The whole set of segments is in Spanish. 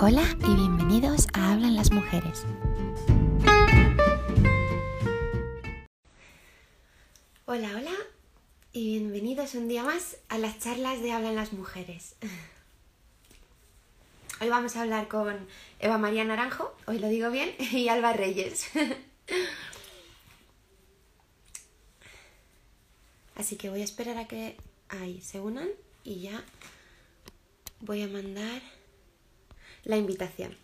Hola y bienvenidos a Hablan las Mujeres. Hola, hola y bienvenidos un día más a las charlas de Hablan las Mujeres. Hoy vamos a hablar con Eva María Naranjo, hoy lo digo bien, y Alba Reyes. Así que voy a esperar a que ahí se unan y ya voy a mandar la invitación.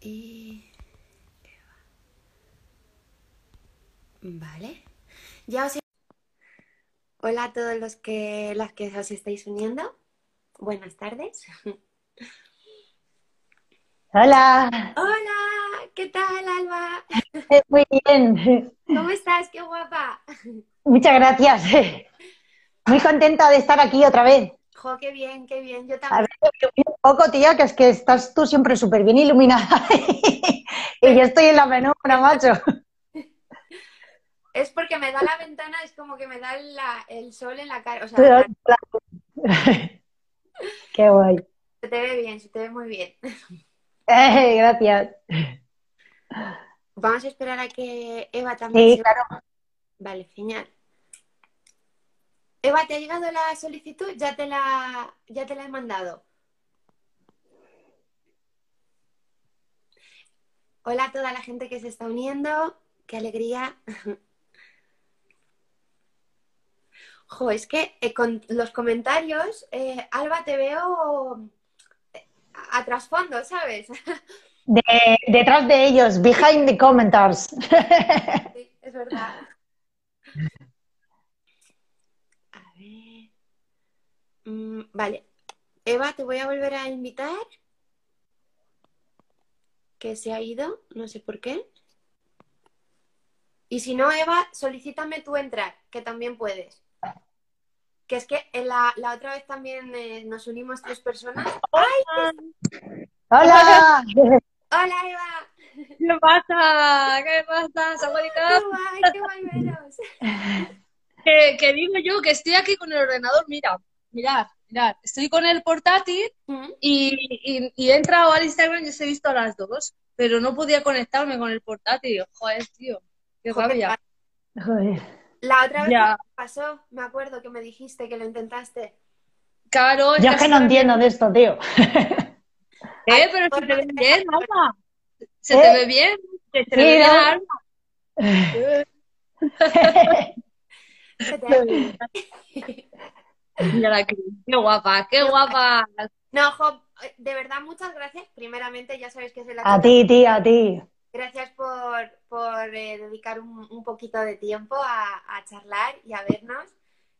Y... Vale. Ya os... Hola a todos los que, las que os estáis uniendo. Buenas tardes. Hola. Hola, ¿qué tal, Alba? Muy bien. ¿Cómo estás? ¡Qué guapa! Muchas gracias. Muy contenta de estar aquí otra vez. Jo, qué bien, qué bien. Yo A también. ver, un poco, tía, que es que estás tú siempre súper bien iluminada. y yo estoy en la penumbra, macho. Es porque me da la ventana, es como que me da la- el sol en la cara. O sea, Qué guay. se te ve bien, se te ve muy bien. Eh, gracias. Vamos a esperar a que Eva también Sí, se... claro. Vale, genial. Eva, ¿te ha llegado la solicitud? Ya te la, ya te la he mandado. Hola a toda la gente que se está uniendo. Qué alegría. Jo, es que eh, con los comentarios, eh, Alba, te veo eh, a, a trasfondo, ¿sabes? De- detrás de ellos, behind the commentars. Sí, es verdad. A ver. Mm, vale. Eva, te voy a volver a invitar. Que se ha ido, no sé por qué. Y si no, Eva, solicítame tú entrar, que también puedes. Que es que en la, la otra vez también eh, nos unimos tres personas. ¡Hola! ¡Hola, Eva! ¿Qué pasa? ¿Qué pasa? ¡Qué guay, qué guay veros! Que, que digo yo que estoy aquí con el ordenador, mira, mirad, mirad, estoy con el portátil y, y, y he entrado al Instagram y os he visto a las dos, pero no podía conectarme con el portátil. Joder, tío, qué Joder, rabia. Joder. La otra vez Ya. que pasó, me acuerdo que me dijiste que lo intentaste. Claro, Yo es que no entiendo de esto, tío. Eh, pero se te ve bien, Alma. Se Eh. te ve bien, se te ve bien. Se te- Mira la Cris, qué guapa, qué guapa. No, Jo, de verdad, muchas gracias. Primeramente, ya sabéis que soy la A ti, tía, a ti. Gracias por, por eh, dedicar un, un poquito de tiempo a, a charlar y a vernos,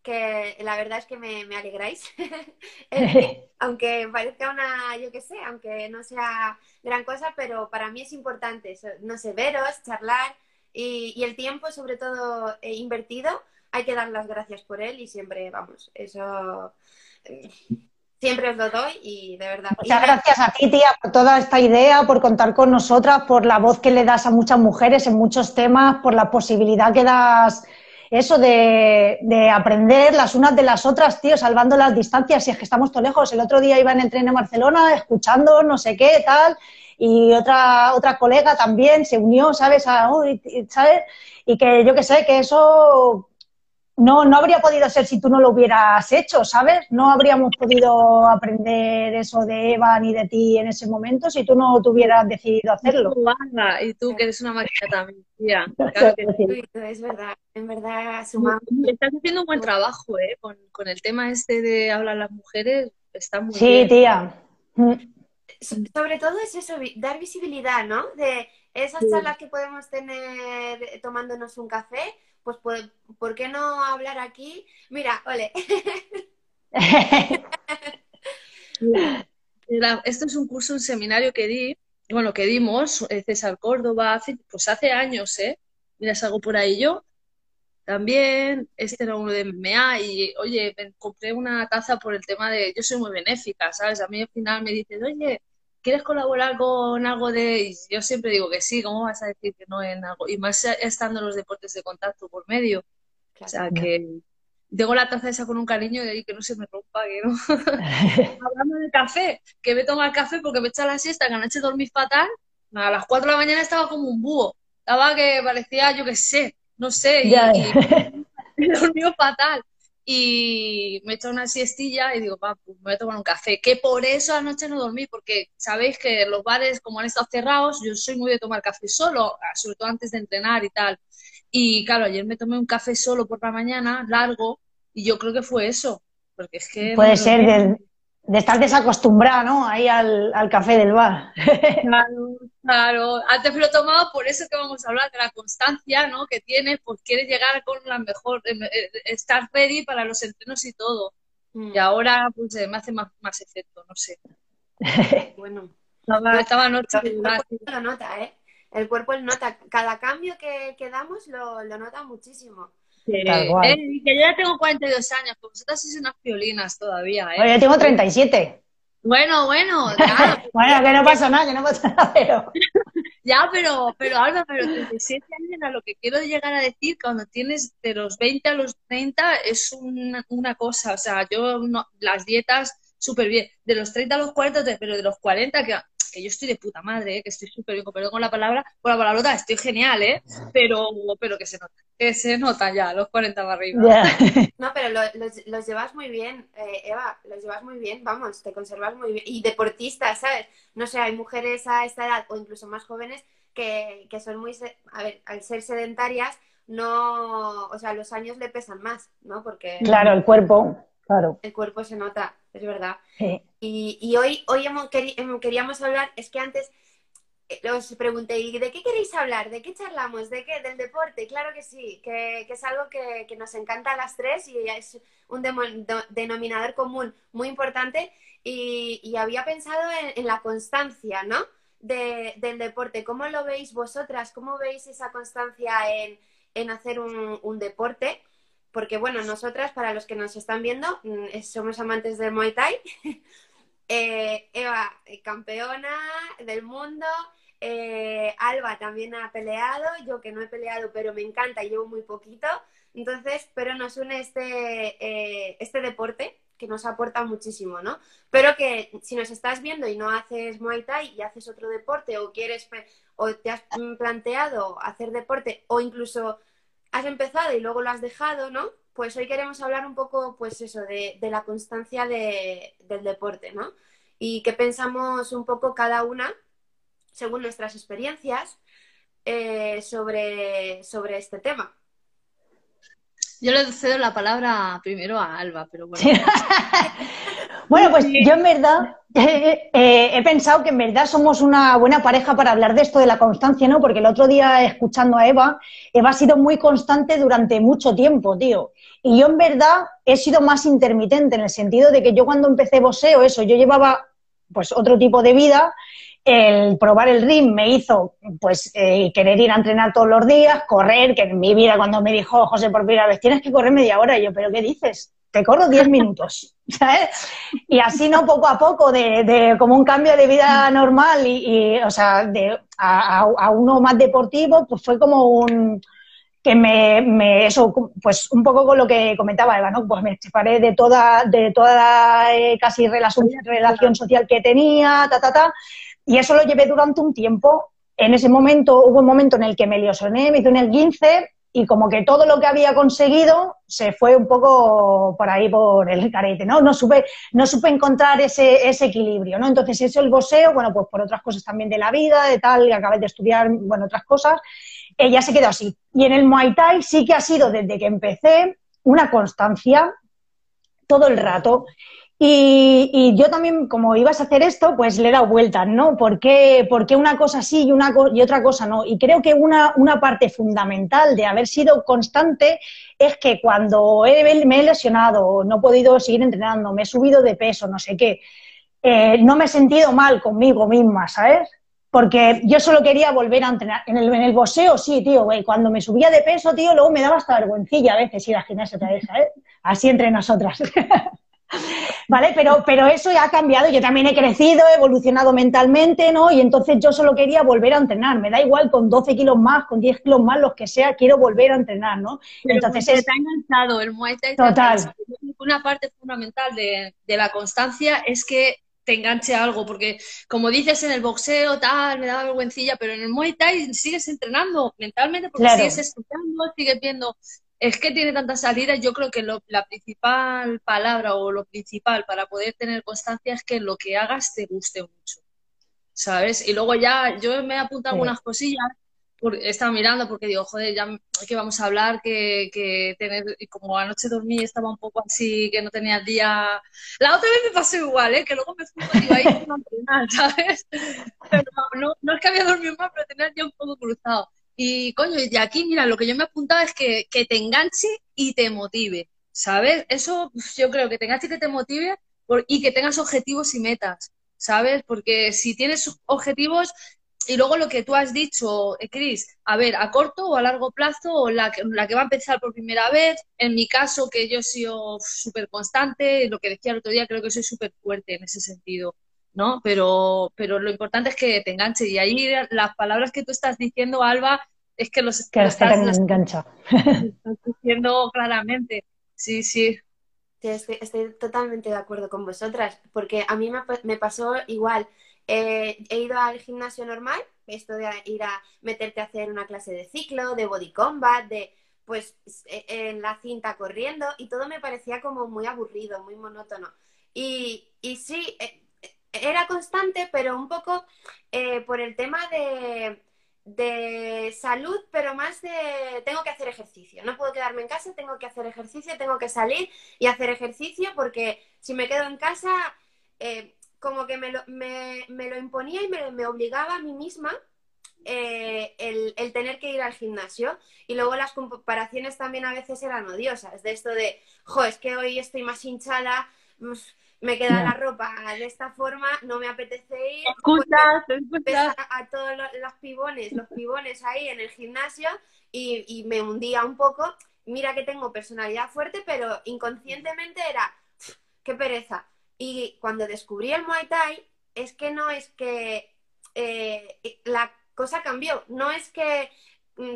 que la verdad es que me, me alegráis. Eh, aunque parezca una, yo qué sé, aunque no sea gran cosa, pero para mí es importante, no sé, veros, charlar y, y el tiempo, sobre todo, eh, invertido, hay que dar las gracias por él y siempre, vamos, eso siempre os lo doy y de verdad. Muchas gracias a ti, tía, por toda esta idea, por contar con nosotras, por la voz que le das a muchas mujeres en muchos temas, por la posibilidad que das, eso de, de aprender las unas de las otras, tío, salvando las distancias, si es que estamos todos lejos. El otro día iba en el tren a Barcelona escuchando no sé qué, tal, y otra, otra colega también se unió, ¿sabes? A, uy, ¿sabes? Y que yo que sé, que eso no, no habría podido ser si tú no lo hubieras hecho, ¿sabes? No habríamos podido aprender eso de Eva ni de ti en ese momento si tú no te hubieras decidido hacerlo. Y tú que eres una máquina también, tía. Claro que Uy, Es verdad, en verdad sumamos. Estás haciendo un buen trabajo, ¿eh? Con, con el tema este de hablar las mujeres, está muy Sí, bien. tía. Mm. So- Sobre todo es eso, dar visibilidad, ¿no? De esas Sí. charlas que podemos tener tomándonos un café, pues ¿por, por qué no hablar aquí? Mira, ole, esto es un curso, un seminario que di, bueno, que dimos, eh, César Córdoba, hace, pues hace años, ¿eh? Mira, salgo por ahí yo. También, este era uno de MMA y, oye, compré una taza por el tema de, yo soy muy benéfica, ¿sabes? A mí al final me dicen, oye, ¿quieres colaborar con algo de...? Y yo siempre digo que sí, ¿cómo vas a decir que no en algo? Y más estando los deportes de contacto por medio. O sea, que, Tengo la taza esa con un cariño y ahí que no se me rompa, que no. Hablando de café, que me toma el café porque me echa la siesta, que anoche dormí fatal. A las 4 de la mañana estaba como un búho. Estaba que parecía, yo qué sé, no sé, y, Ya. y dormió fatal. Y me he hecho una siestilla y digo, va, pues me voy a tomar un café. Que por eso anoche no dormí, porque sabéis que los bares, como han estado cerrados, yo soy muy de tomar café solo, sobre todo antes de entrenar y tal. Y claro, ayer me tomé un café solo por la mañana, largo, y yo creo que fue eso. Porque es que. Puede ser. De, estar desacostumbrada, ¿no? Ahí al, al café del bar. Claro, claro. Antes me lo he tomado por eso que vamos a hablar de la constancia, ¿no? Que tienes, pues quieres llegar con la mejor, eh, eh, estar ready para los entrenos y todo. Mm, Y ahora, pues eh, me hace más, más efecto, no sé. Bueno. Estaba, estaba anoche El cuerpo lo nota, ¿eh? El cuerpo lo nota. Cada cambio que, que damos lo, lo nota muchísimo. Tal cual. Eh, y que yo ya tengo 42 años, pues vosotras sois unas violinas todavía, ¿eh? Oye, yo tengo 37. Bueno, bueno, ya, Bueno, que no pasa nada, que no pasa nada, pero... ya, pero, pero Alba, pero 37 años a lo que quiero llegar a decir, cuando tienes de los 20 a los 30 es una, una cosa, o sea, yo no, las dietas súper bien, de los 30 a los 40, te- pero de los 40 que, que yo estoy de puta madre, ¿eh? que estoy súper bien, con perdón con la palabra, con la palabrota, estoy genial, ¿eh? Pero, pero que se nota, que se nota ya, los 40 para arriba. No, pero lo- los, los llevas muy bien, eh, Eva, los llevas muy bien, vamos, te conservas muy bien. Y deportistas, ¿sabes? No sé, hay mujeres a esta edad o incluso más jóvenes que, que son muy, a ver, al ser sedentarias, no, o sea, los años le pesan más, ¿no? Porque Claro, el cuerpo, claro. el cuerpo se nota, es verdad. Sí. Y, y hoy, hoy hemos queri- em, queríamos hablar, es que antes eh, os pregunté, ¿y de qué queréis hablar? ¿De qué charlamos? ¿De qué? ¿Del deporte? Claro que sí, que, que es algo que, que nos encanta a las tres y es un denominador común muy importante. Y, y había pensado en, en la constancia, ¿no? De- del deporte. ¿Cómo lo veis vosotras? ¿Cómo veis esa constancia en, en hacer un, un deporte? Porque, bueno, nosotras, para los que nos están viendo, mm, somos amantes del Muay Thai. Eh, Eva, eh, campeona del mundo. Eh, Alba también ha peleado. Yo que no he peleado, pero me encanta, llevo muy poquito. Entonces, pero nos une este, este deporte que nos aporta muchísimo, ¿no? Pero que si nos estás viendo y no haces Muay Thai y haces otro deporte o quieres o te has planteado hacer deporte o incluso has empezado y luego lo has dejado, ¿no? Pues hoy queremos hablar un poco, pues eso, de, de la constancia de- del deporte, ¿no? Y qué pensamos un poco cada una, según nuestras experiencias, eh, sobre, sobre este tema. Yo le cedo la palabra primero a Alba, pero bueno. Bueno, pues yo en verdad eh, eh, he pensado que en verdad somos una buena pareja para hablar de esto de la constancia, ¿no? Porque el otro día escuchando a Eva, Eva ha sido muy constante durante mucho tiempo, tío. Y yo en verdad he sido más intermitente en el sentido de que yo cuando empecé boxeo, eso, yo llevaba pues otro tipo de vida. El probar el ring me hizo pues eh, querer ir a entrenar todos los días, correr, que en mi vida cuando me dijo José por primera vez, tienes que correr media hora, y yo, ¿pero qué dices? Te corro 10 minutos, ¿sabes? Y así, ¿no? Poco a poco, de, de como un cambio de vida normal y, y, o sea, de, a, a- uno más deportivo, pues fue como un que me, me- eso, pues un poco con lo que comentaba Eva, ¿no? Pues me separé de toda, de toda eh, casi relación, relación social que tenía, ta, ta, ta, y eso lo llevé durante un tiempo. En ese momento, hubo un momento en el que me lesioné, me hice un esguince, y como que todo lo que había conseguido se fue un poco por ahí por el carete, ¿no? No supe, no supe encontrar ese, ese equilibrio, ¿no? Entonces eso el boxeo, bueno, pues por otras cosas también de la vida, de tal, acabé de estudiar, bueno, otras cosas, ya se quedó así. Y en el Muay Thai sí que ha sido desde que empecé una constancia todo el rato. Y, yo también, como ibas a hacer esto, pues le he dado vueltas, ¿no? ¿Por qué, por qué una cosa sí y, una y otra cosa no? Y creo que una, una parte fundamental de haber sido constante es que cuando me he lesionado, no he podido seguir entrenando, me he subido de peso, no sé qué, eh, no me he sentido mal conmigo misma, ¿sabes? Porque yo solo quería volver a entrenar. En el, en el boxeo, sí, tío, güey. Cuando me subía de peso, tío, luego me daba hasta vergüencilla a veces ir al gimnasio otra vez, ¿sabes? Así entre nosotras. ¿Vale? Pero, pero eso ya ha cambiado. Yo también he crecido, he evolucionado mentalmente, ¿no? Y entonces yo solo quería volver a entrenar. Me da igual con 12 kilos más, con 10 kilos más, los que sea, quiero volver a entrenar, ¿no? entonces es... está enganchado, el Muay Total. Una parte fundamental de, de la constancia es que te enganche algo, porque como dices en el boxeo, tal, me da vergüencilla, pero en el Muay Thai sigues entrenando mentalmente porque sigues escuchando, sigues viendo. Es que tiene tantas salidas, yo creo que la principal palabra o lo principal para poder tener constancia es que lo que hagas te guste mucho, ¿sabes? Y luego ya yo me he apuntado algunas cosillas he estaba mirando porque digo, joder, ya que vamos a hablar, que, que tener, como anoche dormí estaba un poco así, que no tenía día. La otra vez me pasó igual, ¿eh? que luego me fui digo, ahí a ¿sabes? Pero no, no, es que había dormido mal, pero tenía el día un poco cruzado. Y coño, y aquí, mira, lo que yo me he apuntado es que, que te enganche y te motive, ¿sabes? Eso yo creo que te enganche y que te motive y que tengas objetivos y metas, ¿sabes? Porque si tienes objetivos, y luego lo que tú has dicho, eh, Cris, a ver, a corto o a largo plazo, o la que, la que va a empezar por primera vez, en mi caso, que yo he sido súper constante, lo que decía el otro día, creo que soy súper fuerte en ese sentido, ¿no? Pero, pero lo importante es que te enganche. Y ahí las palabras que tú estás diciendo, Alba, es que los que estás, engancha. estás diciendo claramente. Sí, sí. Sí, estoy, estoy, totalmente de acuerdo con vosotras, porque a mí me, me pasó igual eh, he ido al gimnasio normal, esto de ir a meterte a hacer una clase de ciclo, de body combat, de pues e, en la cinta corriendo y todo me parecía como muy aburrido, muy monótono. Y, y sí, e, e, era constante, pero un poco eh, por el tema de, de salud, pero más de tengo que hacer ejercicio. No puedo quedarme en casa, tengo que hacer ejercicio, tengo que salir y hacer ejercicio porque si me quedo en casa eh, como que me lo, me, lo imponía y me, obligaba a mí misma eh, el, tener que ir al gimnasio. Y luego las comparaciones también a veces eran odiosas, de esto de, jo, es que hoy estoy más hinchada, me queda la ropa de esta forma, no me apetece ir. Escuchas, A, todos los, pibones, los pibones ahí en el gimnasio y, y me hundía un poco. Mira que tengo personalidad fuerte, pero inconscientemente era, qué pereza y cuando descubrí el Muay Thai, es que no es que eh, la cosa cambió, no es que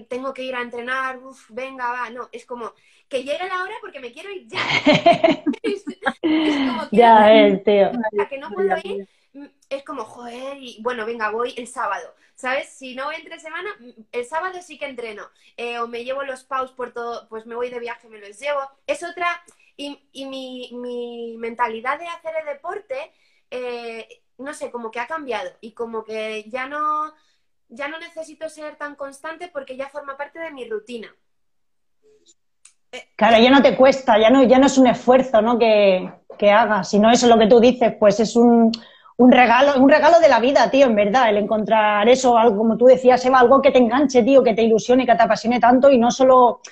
tengo que ir a entrenar, uff, venga, va, no, es como que llegue la hora porque me quiero ir ya. es, como que ya es, tío. que no puedo ir, mm, es como, joder, y bueno, venga, voy el sábado, ¿sabes? Si no voy entre semana, mm, el sábado sí que entreno, eh, o me llevo los paus por todo, pues me voy de viaje, me los llevo. Es otra, y, mi, mentalidad de hacer el deporte, eh, no sé, como que ha cambiado y como que ya no, ya no necesito ser tan constante porque ya forma parte de mi rutina. Claro, ya no te cuesta, ya no, ya no es un esfuerzo ¿no? que, que hagas, sino eso es lo que tú dices, pues es un, un regalo, un regalo de la vida, tío, en verdad, el encontrar eso, algo como tú decías, Eva, algo que te enganche, tío, que te ilusione, que te apasione tanto y no solo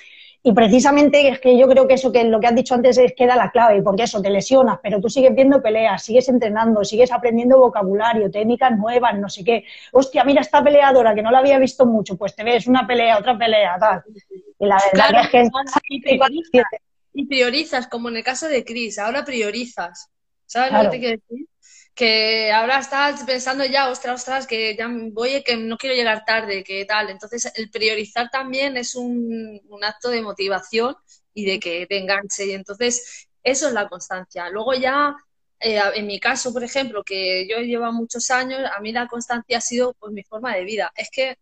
y precisamente es que yo creo que eso que lo que has dicho antes es que da la clave, porque eso, te lesionas, pero tú sigues viendo peleas, sigues entrenando, sigues aprendiendo vocabulario, técnicas nuevas, no sé qué. Hostia, mira esta peleadora que no la había visto mucho, pues te ves una pelea, otra pelea, tal. Y la verdad es que... Y priorizas, como en el caso de Chris, ahora priorizas. ¿Sabes lo que te quiero decir? Que ahora estás pensando ya, ostras, ostras, que ya voy, que no quiero llegar tarde, que tal. Entonces, el priorizar también es un, acto de motivación y de que te enganche. Y entonces, eso es la constancia. Luego ya, eh, en mi caso, por ejemplo, que yo llevo muchos años, a mí la constancia ha sido pues mi forma de vida. Es que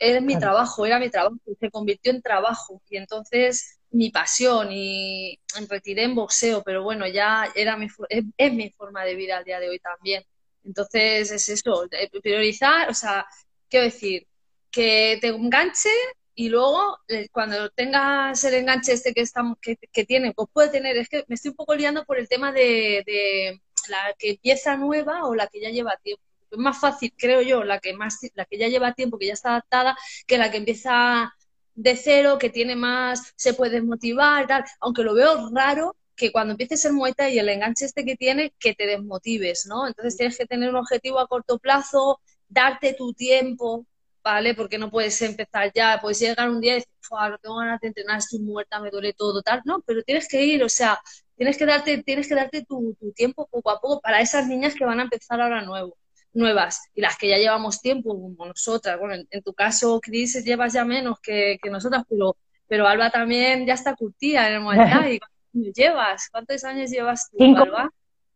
es mi trabajo, era mi trabajo, se convirtió en trabajo. Y entonces mi pasión y retiré en boxeo, pero bueno, ya era mi, es, mi forma de vida al día de hoy también. Entonces es eso, priorizar, o sea, quiero decir, que te enganche y luego eh, cuando tengas el enganche este que, estamos, que, tiene, pues puede tener, es que me estoy un poco liando por el tema de, de la que empieza nueva o la que ya lleva tiempo. Es más fácil, creo yo, la que más, la que ya lleva tiempo, que ya está adaptada, que la que empieza de cero, que tiene más, se puede motivar, tal, aunque lo veo raro que cuando empieces el Muay y el enganche este que tiene, que te desmotives, ¿no? Entonces tienes que tener un objetivo a corto plazo, darte tu tiempo, ¿vale? Porque no puedes empezar ya, puedes llegar un día y decir, no tengo ganas de entrenar, estoy muerta, me duele todo, tal, no, pero tienes que ir, o sea, tienes que darte, tienes que darte tu, tu tiempo poco a poco para esas niñas que van a empezar ahora nuevo nuevas y las que ya llevamos tiempo, como nosotras. Bueno, en, tu caso, Cris, llevas ya menos que, que, nosotras, pero, pero Alba también ya está curtida en el Muay Thai. ¿Cuántos años llevas? ¿Cuántos años llevas tú, cinco, Alba?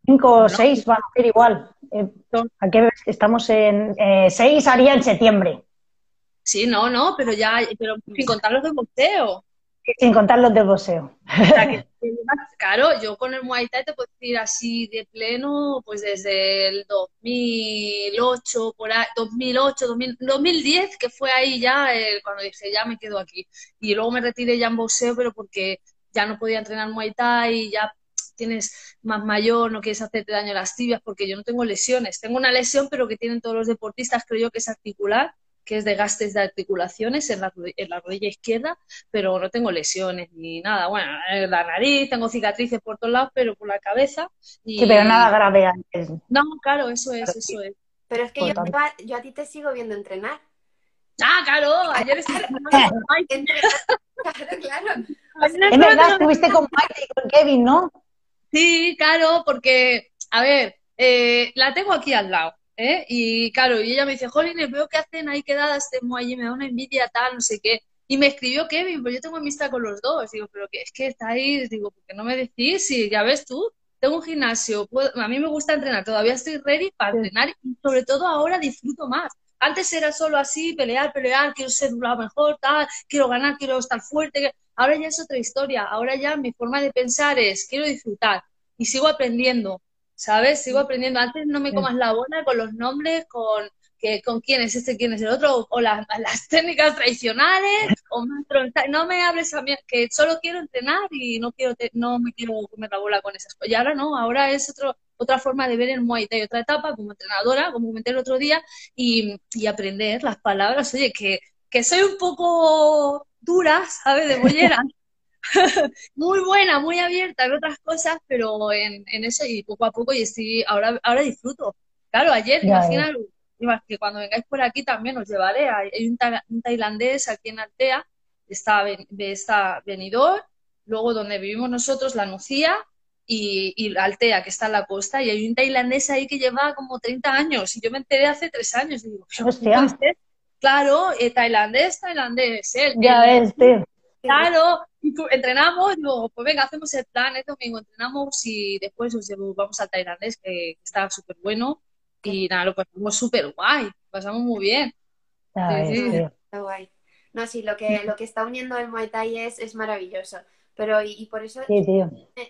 Cinco o seis, van a ser igual. Eh, ¿A qué Estamos en eh, seis, haría en septiembre. Sí, no, no, pero ya, pero sin contar los de boxeo. Sin contar los de boxeo. O sea, que, claro, yo con el Muay Thai te puedo decir así de pleno, pues desde el 2008, por ahí, 2008, 2010, que fue ahí ya el, cuando dije, ya me quedo aquí. Y luego me retiré ya en boxeo, pero porque ya no podía entrenar Muay Thai, ya tienes más mayor, no quieres hacerte daño a las tibias, porque yo no tengo lesiones. Tengo una lesión, pero que tienen todos los deportistas, creo yo que es articular, que es de gastes de articulaciones en la, en la, rodilla izquierda, pero no tengo lesiones ni nada. Bueno, en la nariz, tengo cicatrices por todos lados, pero por la cabeza. Y... Sí, pero nada grave antes. No, claro, eso es, eso es. Pero es que yo, a, yo a ti te sigo viendo entrenar. Ah, claro, ayer estuviste Claro, claro. Es verdad, estuviste con Mike y con Kevin, ¿no? Sí, claro, porque, a ver, eh, la tengo aquí al lado. ¿Eh? Y claro, y ella me dice, Jolines, veo que hacen ahí quedadas de allí, me da una envidia tal, no sé qué. Y me escribió Kevin, pues yo tengo amistad con los dos. Digo, pero que es que estáis, digo, ¿por qué no me decís? Y ya ves tú, tengo un gimnasio, a mí me gusta entrenar, todavía estoy ready para entrenar y sobre todo ahora disfruto más. Antes era solo así, pelear, pelear, quiero ser un lado mejor, tal, quiero ganar, quiero estar fuerte. Ahora ya es otra historia, ahora ya mi forma de pensar es, quiero disfrutar y sigo aprendiendo. ¿Sabes? Sigo aprendiendo. Antes no me comas la bola con los nombres, con que, con quién es este, quién es el otro, o, las, las, técnicas tradicionales, o no me hables a mí, que solo quiero entrenar y no quiero no me quiero comer la bola con esas cosas. Y ahora no, ahora es otro, otra forma de ver el Muay Thai, otra etapa como entrenadora, como comenté el otro día, y, y aprender las palabras. Oye, que, que soy un poco dura, ¿sabes? De bollera. muy buena, muy abierta en otras cosas, pero en, en eso y poco a poco y estoy, ahora, ahora disfruto. Claro, ayer, imagina, que cuando vengáis por aquí también os llevaré. Hay un, un tailandés aquí en Altea, está, está venidor, luego donde vivimos nosotros, la Nucía, y, y, Altea, que está en la costa, y hay un tailandés ahí que lleva como 30 años, y yo me enteré hace tres años, y digo, Claro, eh, tailandés, tailandés, él. Ya ves, tío. Claro, entrenamos, digo, pues venga, hacemos el plan, este domingo entrenamos y después os vamos al tailandés, que, está súper bueno. Y nada, lo pasamos súper guay, pasamos muy bien. Está guay. No, sí, lo que, lo que está uniendo el Muay Thai es, es maravilloso. Pero y, por eso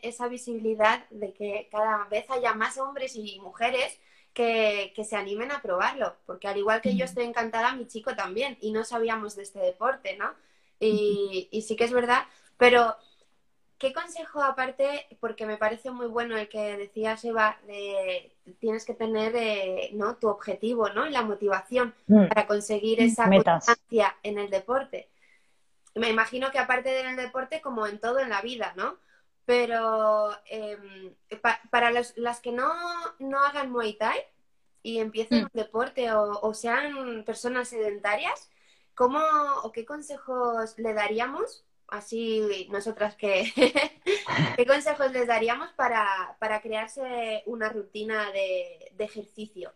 esa visibilidad de que cada vez haya más hombres y mujeres que, que, se animen a probarlo. Porque al igual que yo estoy encantada, mi chico también. Y no sabíamos de este deporte, ¿no? Y, y sí que es verdad, pero ¿qué consejo aparte, porque me parece muy bueno el que decías, Eva, de tienes que tener eh, ¿no? tu objetivo ¿no? y la motivación mm. para conseguir esa constancia en el deporte? Me imagino que aparte del deporte, como en todo en la vida, ¿no? Pero em, para las que no, no hagan Muay Thai y empiecen mm. un deporte o, o sean personas sedentarias, ¿Cómo o qué consejos le daríamos, así nosotras que, qué consejos les daríamos para, para crearse una rutina de, de, ejercicio?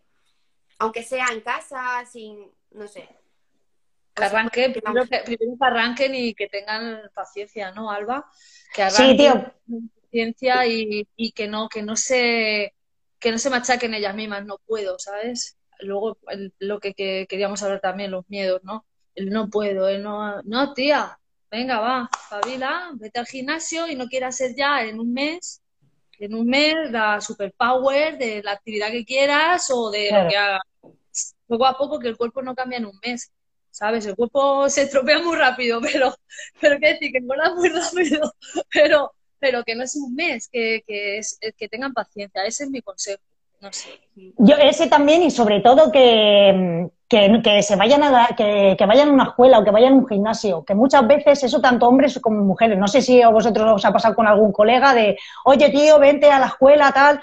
Aunque sea en casa, sin, no sé. Que arranquen, primero que, primero que arranquen y que tengan paciencia, ¿no, Alba? Que arranquen sí, tío. paciencia y, y que no, que no se que no se machaquen ellas mismas, no puedo, ¿sabes? Luego lo que, que, queríamos hablar también, los miedos, ¿no? no puedo, él no, no, tía, venga, va, Fabila, vete al gimnasio y no quieras ser ya en un mes, en un mes la superpower de la actividad que quieras o de lo que hagas. Poco a poco que el cuerpo no cambia en un mes, ¿sabes? El cuerpo se estropea muy rápido, pero, pero qué decir, que engorda muy rápido, pero, pero que no es un mes, que, que, es, que tengan paciencia, ese es mi consejo. No sé. Yo ese también y sobre todo que, que, se vayan a que, vayan a una escuela o que vayan a un gimnasio, que muchas veces eso tanto hombres como mujeres, no sé si a vosotros os ha pasado con algún colega de, oye tío, vente a la escuela, tal.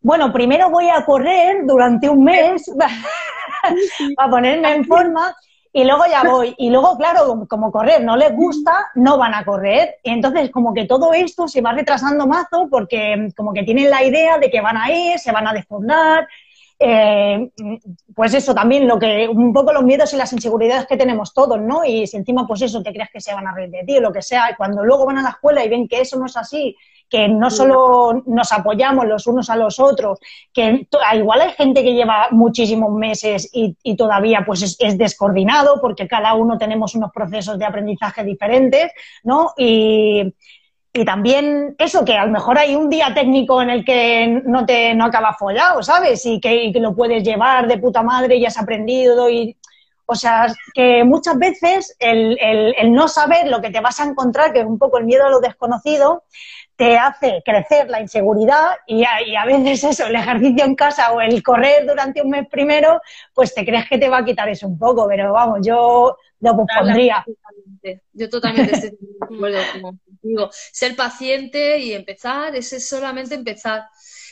Bueno, primero voy a correr durante un mes para ponerme en forma y luego ya voy. Y luego, claro, como correr no les gusta, no van a correr. Y entonces, como que todo esto se va retrasando mazo porque como que tienen la idea de que van a ir, se van a desfondar. Eh, pues eso también, lo que un poco los miedos y las inseguridades que tenemos todos, ¿no? Y si encima, pues eso, te crees que se van a reír de ti lo que sea, y cuando luego van a la escuela y ven que eso no es así que no solo nos apoyamos los unos a los otros, que igual hay gente que lleva muchísimos meses y, todavía pues es, descoordinado porque cada uno tenemos unos procesos de aprendizaje diferentes, ¿no? Y, también eso, que a lo mejor hay un día técnico en el que no te no acaba follado, ¿sabes? Y que, lo puedes llevar de puta madre y has aprendido y... O sea, que muchas veces el, el, no saber lo que te vas a encontrar, que es un poco el miedo a lo desconocido, te hace crecer la inseguridad y a, veces eso, el ejercicio en casa o el correr durante un mes primero, pues te crees que te va a quitar eso un poco, pero vamos, yo lo pondría. Yo totalmente estoy de acuerdo contigo. Ser paciente y empezar, ese es solamente empezar.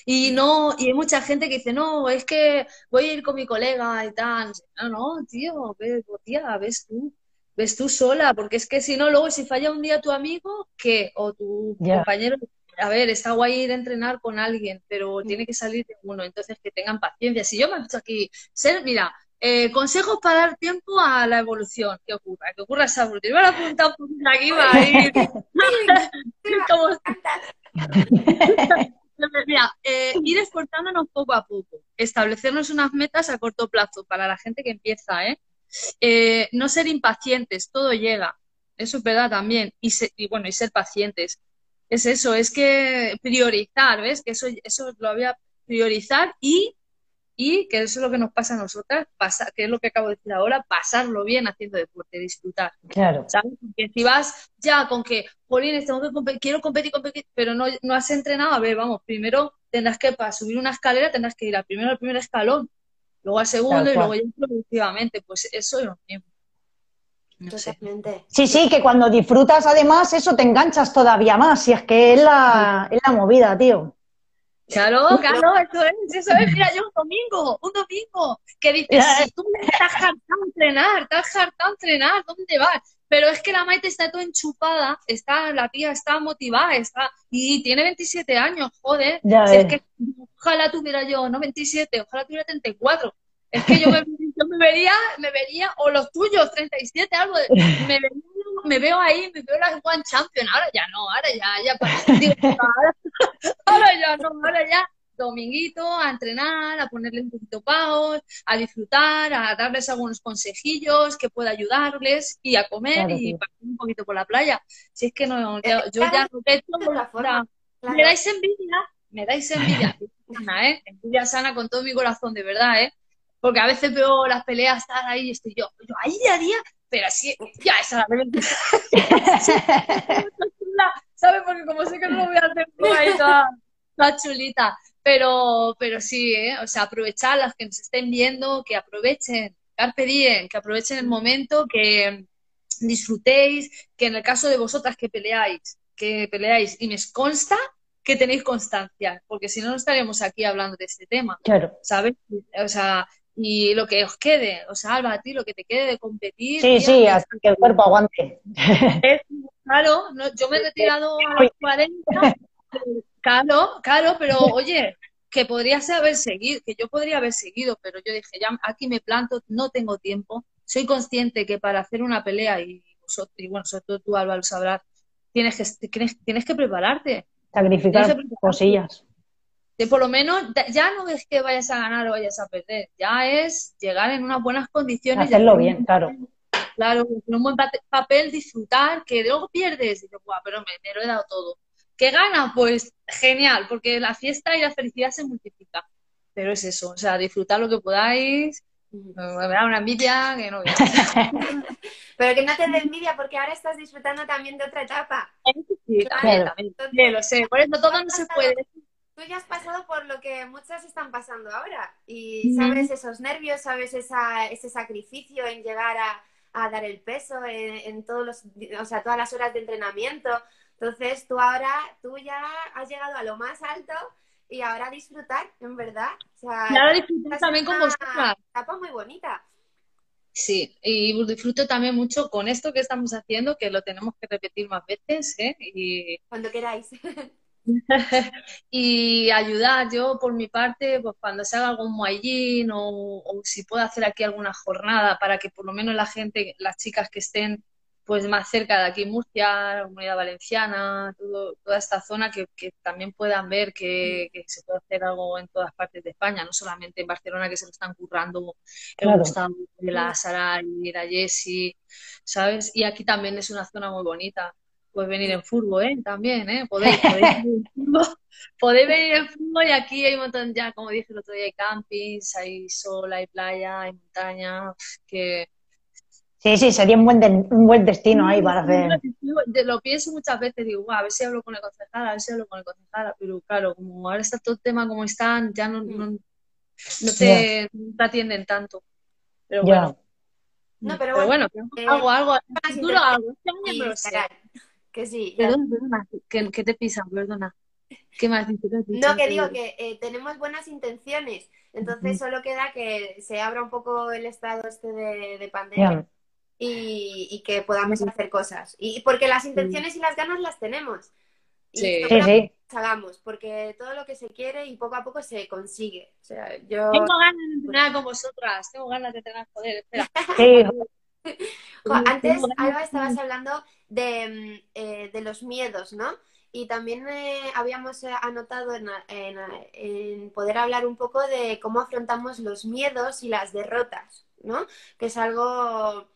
Y no, y hay mucha gente que dice, no, es que voy a ir con mi colega y tal. No, no, tío, ve, tía, ves tú ves tú sola, porque es que si no, luego si falla un día tu amigo, ¿qué? O tu compañero, a ver, está guay ir a entrenar con alguien, pero mm. tiene que salir de uno, entonces que tengan paciencia. Si yo me he hecho aquí, ser, mira, eh, consejos para dar tiempo a la evolución, que ocurra, que ocurra esa evolución. Me lo he apuntado por aquí, va a ir. Mira, eh, ir esforzándonos poco a poco, establecernos unas metas a corto plazo para la gente que empieza, ¿eh? Eh, no ser impacientes, todo llega. Eso es verdad también. Y, bueno, y ser pacientes. Es eso, es que priorizar, ¿ves? Que eso, eso lo había priorizar y, y que eso es lo que nos pasa a nosotras, pasar, que es lo que acabo de decir ahora, pasarlo bien haciendo deporte, disfrutar. Claro. ¿sabes? Porque si vas ya con que, Jolín, quiero competir, competir, pero no, no has entrenado, a ver, vamos, primero tendrás que, para subir una escalera, tendrás que ir a primero al primer escalón luego al segundo y luego ya productivamente, pues eso es lo mismo. Sí, sí, que cuando disfrutas además eso te enganchas todavía más, y es que es la, es la movida, tío. Claro, claro, eso es, eso es. Mira, yo un domingo, un domingo, que dices, si tú estás hartado de entrenar, estás hartado de entrenar, ¿dónde vas? Pero es que la Maite está toda enchupada, está, la tía está motivada, está, y tiene 27 años, joder. es que ojalá tuviera yo, no 27, ojalá tuviera 34. Es que yo me, yo me vería, me vería, o los tuyos, 37, algo, de, me, me veo ahí, me veo la One Champion, ahora ya no, ahora ya, ya, digo, ahora, ahora ya no, ahora ya dominguito a entrenar, a ponerle un poquito paus, a disfrutar, a darles algunos consejillos que pueda ayudarles y a comer y pasar un poquito por la playa. Si es que no, yo, ya no he hecho, me dais envidia, me dais envidia, sana, ¿eh? envidia sana con todo mi corazón, de verdad, ¿eh? Porque a veces veo las peleas estar ahí y estoy yo, yo ahí haría, pero así, ya esa la ¿Sabes? Porque como sé que no lo voy a hacer ahí toda, toda chulita. Pero, pero sí, ¿eh? o sea, aprovechar las que nos estén viendo, que aprovechen, carpe diem, que aprovechen el momento, que disfrutéis, que en el caso de vosotras que peleáis, que peleáis, y me consta que tenéis constancia, porque si no, no estaríamos aquí hablando de este tema. Claro. ¿Sabes? O sea, y lo que os quede, o sea, Alba, a ti lo que te quede de competir. Sí, sí, hasta que el cuerpo aguante. claro, yo me he retirado a los 40 Claro, claro, pero oye, que podría haber seguido, que yo podría haber seguido, pero yo dije, ya aquí me planto, no tengo tiempo. Soy consciente que para hacer una pelea, y y bueno, sobre todo tú, Álvaro, sabrás, tienes que, tienes, que prepararte. Sacrificar cosillas. Que por lo menos ya no es que vayas a ganar o vayas a perder, ya es llegar en unas buenas condiciones. Hacerlo bien, claro. Claro, en un buen papel, disfrutar, que luego pierdes, y yo, pero me, me lo he dado todo ¿Qué gana? Pues genial, porque la fiesta y la felicidad se multiplica. Pero es eso, o sea, disfrutar lo que podáis. Me da una envidia que no Pero que no te dé envidia porque ahora estás disfrutando también de otra etapa. Sí, también, lo sé. Por eso todo no se puede. Tú ya has pasado por lo que muchas están pasando ahora y sabes esos nervios, sabes esa, ese sacrificio en llegar a, a dar el peso en, en, todos los, o sea, todas las horas de entrenamiento. Entonces tú ahora, tú ya has llegado a lo más alto y ahora disfrutar, en verdad. O sea, y ahora disfrutar también con vosotras. etapa muy bonita. Sí, y disfruto también mucho con esto que estamos haciendo, que lo tenemos que repetir más veces, ¿eh? Y... Cuando queráis. y ayudar yo por mi parte, pues cuando se haga algún muayín o, o, si puedo hacer aquí alguna jornada para que por lo menos la gente, las chicas que estén pues más cerca de aquí, Murcia, la Comunidad Valenciana, todo, toda esta zona, que, que también puedan ver que, que, se puede hacer algo en todas partes de España, no solamente en Barcelona, que se lo están currando el claro. Gustavo, la Sara y la Jessie, ¿sabes? Y aquí también es una zona muy bonita. Puedes venir en fútbol, ¿eh? También, ¿eh? Podéis, podéis, venir en fútbol, podéis venir en y aquí hay un montón, ya como dije el otro día, hay campings, hay sol, hay playa, hay montaña, que Sí, sí, sería un buen, de, un buen destino ahí para hacer. Lo pienso muchas veces, digo, a ver si hablo con el concejal, a ver si hablo con el concejal, pero claro, como ahora está todo el tema como están, ya no, no, no te, no te atienden tanto. Pero bueno. No, pero Pero bueno, bueno, eh, algo, algo, más futuro algo. Este lo sé. Que sí. Perdón, perdona, que, que te pisan, perdona. ¿Qué más No, que antes? digo que eh, tenemos buenas intenciones, entonces solo queda que se abra un poco el estado este de, de pandemia. Y, y que podamos hacer cosas. Y porque las intenciones y las ganas las tenemos. Y Sí. Sí, hagamos, porque todo lo que se quiere y poco a poco se consigue. O sea, yo... Tengo ganas de entrenar con vosotras, tengo ganas de tener poder. Espera. Jo, Antes, Alba, estabas hablando de, mm, eh, de los miedos, ¿no? Y también eh, habíamos eh, anotado en, en- en poder hablar un poco de cómo afrontamos los miedos y las derrotas, ¿no? Que es algo,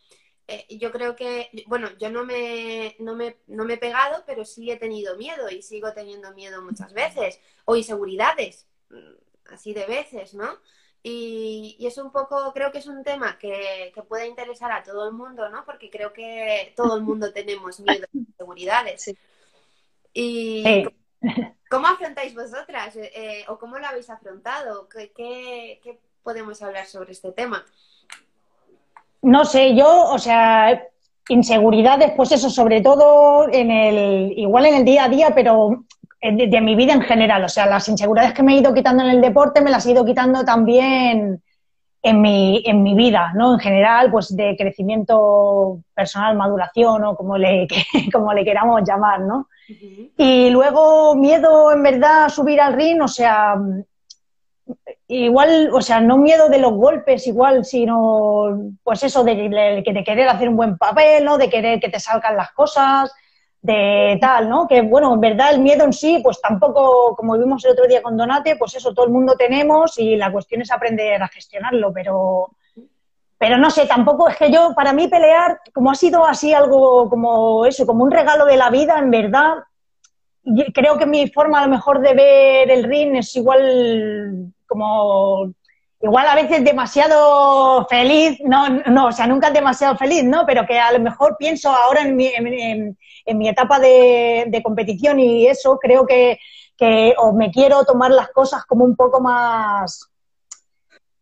eh, yo creo que, bueno, yo no me, no me, no me he pegado, pero sí he tenido miedo y sigo teniendo miedo muchas veces, o inseguridades, mm, así de veces, ¿no? Y, y es un poco, creo que es un tema que, que puede interesar a todo el mundo, ¿no? Porque creo que todo el mundo tenemos miedo y inseguridades. Sí. Y sí. ¿cómo afrontáis vosotras? Eh, eh, ¿O cómo lo habéis afrontado? ¿Qué, qué, qué podemos hablar sobre este tema? No sé, yo, o sea, inseguridades, pues eso, sobre todo en el, igual en el día a día, pero de, de mi vida en general. O sea, las inseguridades que me he ido quitando en el deporte me las he ido quitando también en mi, en mi vida, ¿no? En general, pues de crecimiento personal, maduración o como le, como le queramos llamar, ¿no? Y luego miedo en verdad a subir al ring, o sea, igual, o sea, no miedo de los golpes igual, sino pues eso de, de- de querer hacer un buen papel, ¿no? De querer que te salgan las cosas, de tal, ¿no? Que bueno, en verdad el miedo en sí, pues tampoco, como vimos el otro día con Donate, pues eso todo el mundo tenemos y la cuestión es aprender a gestionarlo, pero pero no sé, tampoco es que yo, para mí pelear, como ha sido así algo como eso, como un regalo de la vida, en verdad, creo que mi forma a lo mejor de ver el ring es igual como igual a veces demasiado feliz, no, no, o sea, nunca demasiado feliz, ¿no? Pero que a lo mejor pienso ahora en mi, en, mi etapa de, de competición y eso, creo que, que o me quiero tomar las cosas como un poco más,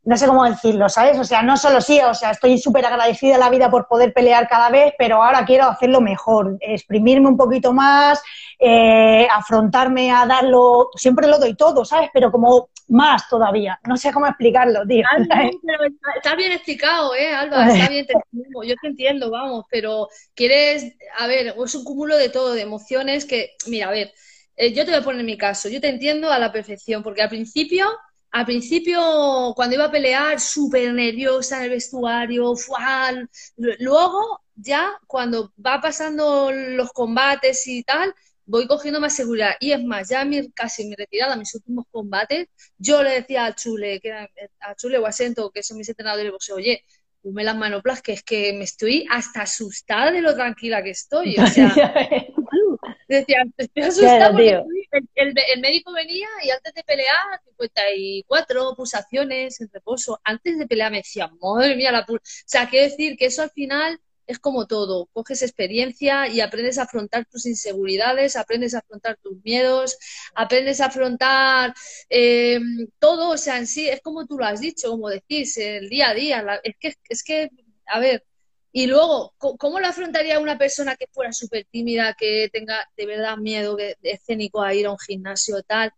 no sé cómo decirlo, ¿sabes? O sea, no solo sí, o sea, estoy súper agradecida a la vida por poder pelear cada vez, pero ahora quiero hacerlo mejor, exprimirme un poquito más, eh, afrontarme a darlo, siempre lo doy todo, ¿sabes? Pero como más todavía, no sé cómo explicarlo, tío. Ah, no, pero está, está bien explicado, ¿eh, Alba? Está bien, te yo te entiendo, vamos, pero quieres, a ver, es un cúmulo de todo, de emociones que, mira, a ver, eh, yo te voy a poner mi caso, yo te entiendo a la perfección, porque al principio, al principio, cuando iba a pelear, súper nerviosa en el vestuario, ¡fual! luego ya cuando va pasando los combates y tal, voy cogiendo más seguridad. Y es más, ya mi, casi mi retirada, mis últimos combates, yo le decía a Chule, que era, a Chule o a Sento, que son mis entrenadores de boxeo, oye, ponme las manoplas, que es que me estoy hasta asustada de lo tranquila que estoy. O sea, decía, estoy asustada Claro, porque tío. estoy- el, el- el médico venía y antes de pelear, 54 pulsaciones en reposo. Antes de pelear me decía, madre mía, la pul-". O sea, quiero decir que eso al final es como todo. Coges experiencia y aprendes a afrontar tus inseguridades, aprendes a afrontar tus miedos, aprendes a afrontar eh, todo. O sea, en sí, es como tú lo has dicho, como decís, el día a día. Es que, es que, a ver. Y luego, ¿cómo lo afrontaría una persona que fuera súper tímida, que tenga de verdad miedo que- escénico a ir a un gimnasio tal?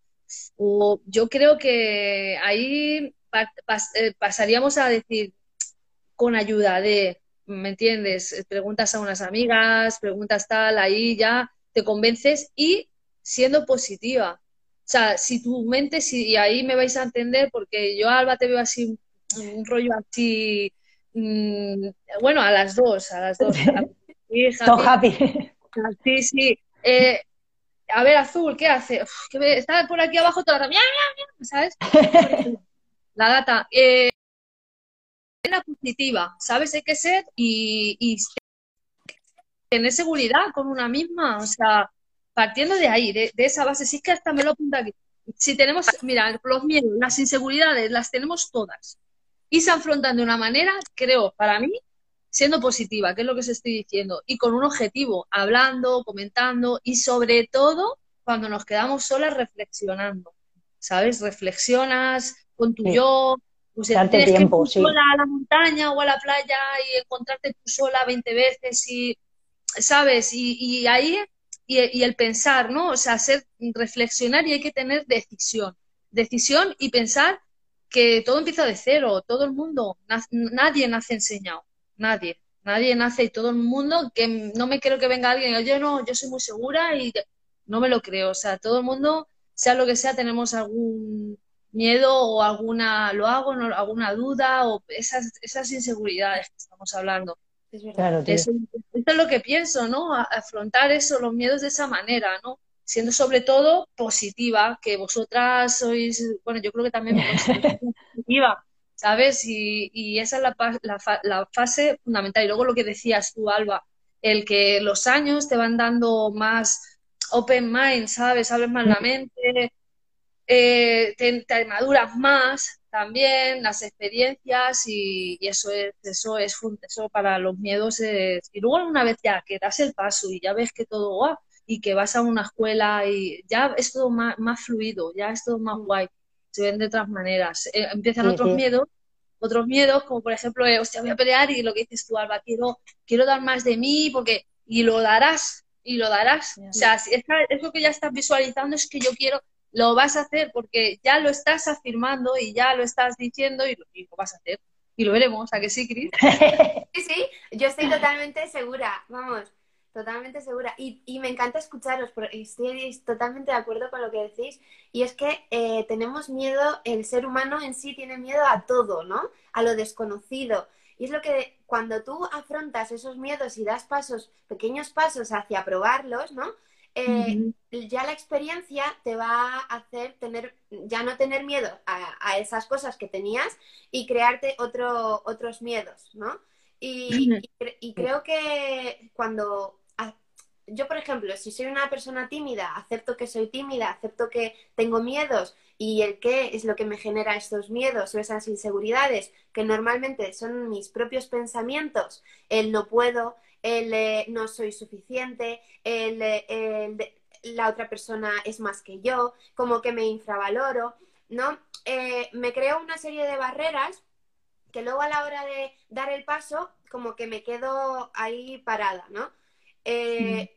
O yo creo que ahí eh, pasaríamos a decir, con ayuda de, ¿me entiendes? Preguntas a unas amigas, preguntas tal, ahí ya te convences y siendo positiva. O sea, si tu mente, si, y ahí me vais a entender, porque yo, Alba, te veo así, un rollo así, mm, bueno, a las dos, a las dos. happy. Sí, sí. Eh, a ver, Azul, ¿qué hace? está por aquí abajo toda la... ¿Sabes? La gata. Eh, la positiva, ¿sabes? Hay que ser y, y tener seguridad con una misma, o sea, partiendo de ahí, de, esa base, sí que hasta me lo apunta aquí. Si tenemos, mira, los miedos, las inseguridades, las tenemos todas. Y se afrontan de una manera, creo, para mí, siendo positiva, que es lo que os estoy diciendo, y con un objetivo, hablando, comentando y sobre todo cuando nos quedamos solas reflexionando, ¿sabes? Reflexionas con tu yo, pues Darte tiempo, que sola a la montaña o a la playa y encontrarte tú sola 20 veces y, ¿sabes? Y, ahí, y, el pensar, ¿no? O sea, hacer, reflexionar y hay que tener decisión. Decisión y pensar que todo empieza de cero, todo el mundo, nadie nace enseñado nadie. Nadie nace y todo el mundo, que no me creo que venga alguien, yo no, yo soy muy segura y no me lo creo. O sea, todo el mundo, sea lo que sea, tenemos algún miedo o alguna, lo hago, no, alguna duda o esas, esas inseguridades que estamos hablando. Claro, eso, es lo que pienso, ¿no? afrontar eso, los miedos de esa manera, ¿no? Siendo sobre todo positiva, que vosotras sois, bueno, yo creo que también positiva, ¿sabes? Y, esa es la, fase fundamental. Y luego lo que decías tú, Alba, el que los años te van dando más open mind, ¿sabes? Abres más la mente, eh, te, maduras más también, las experiencias y, eso es, eso es eso para los miedos es... Y luego una vez ya que das el paso y ya ves que todo va y que vas a una escuela y ya es todo más, más fluido, ya es todo más guay se ven de otras maneras. Eh, empiezan otros miedos, otros miedos, como por ejemplo, eh, hostia, voy a pelear y lo que dices tú, Alba, quiero, quiero dar más de mí, porque, y lo darás, y lo darás. O sea, si es, lo que ya estás visualizando, es que yo quiero, lo vas a hacer porque ya lo estás afirmando y ya lo estás diciendo y lo, y lo vas a hacer. Y lo veremos, ¿a que sí, Cris? Sí, sí, yo estoy totalmente segura, vamos, Totalmente segura. Y, y, me encanta escucharos, porque estoy totalmente de acuerdo con lo que decís. Y es que eh, tenemos miedo, el ser humano en sí tiene miedo a todo, ¿no? A lo desconocido. Y es lo que cuando tú afrontas esos miedos y das pasos, pequeños pasos hacia probarlos, ¿no? Eh, ya la experiencia te va a hacer tener, ya no tener miedo a, a esas cosas que tenías y crearte otro, otros miedos, ¿no? y, y, creo que cuando yo, por ejemplo, si soy una persona tímida, acepto que soy tímida, acepto que tengo miedos y el qué es lo que me genera estos miedos o esas inseguridades, que normalmente son mis propios pensamientos, el no puedo, el eh, no soy suficiente, el, la otra persona es más que yo, como que me infravaloro, ¿no? Eh, me creo una serie de barreras que luego a la hora de dar el paso, como que me quedo ahí parada, ¿no? Eh,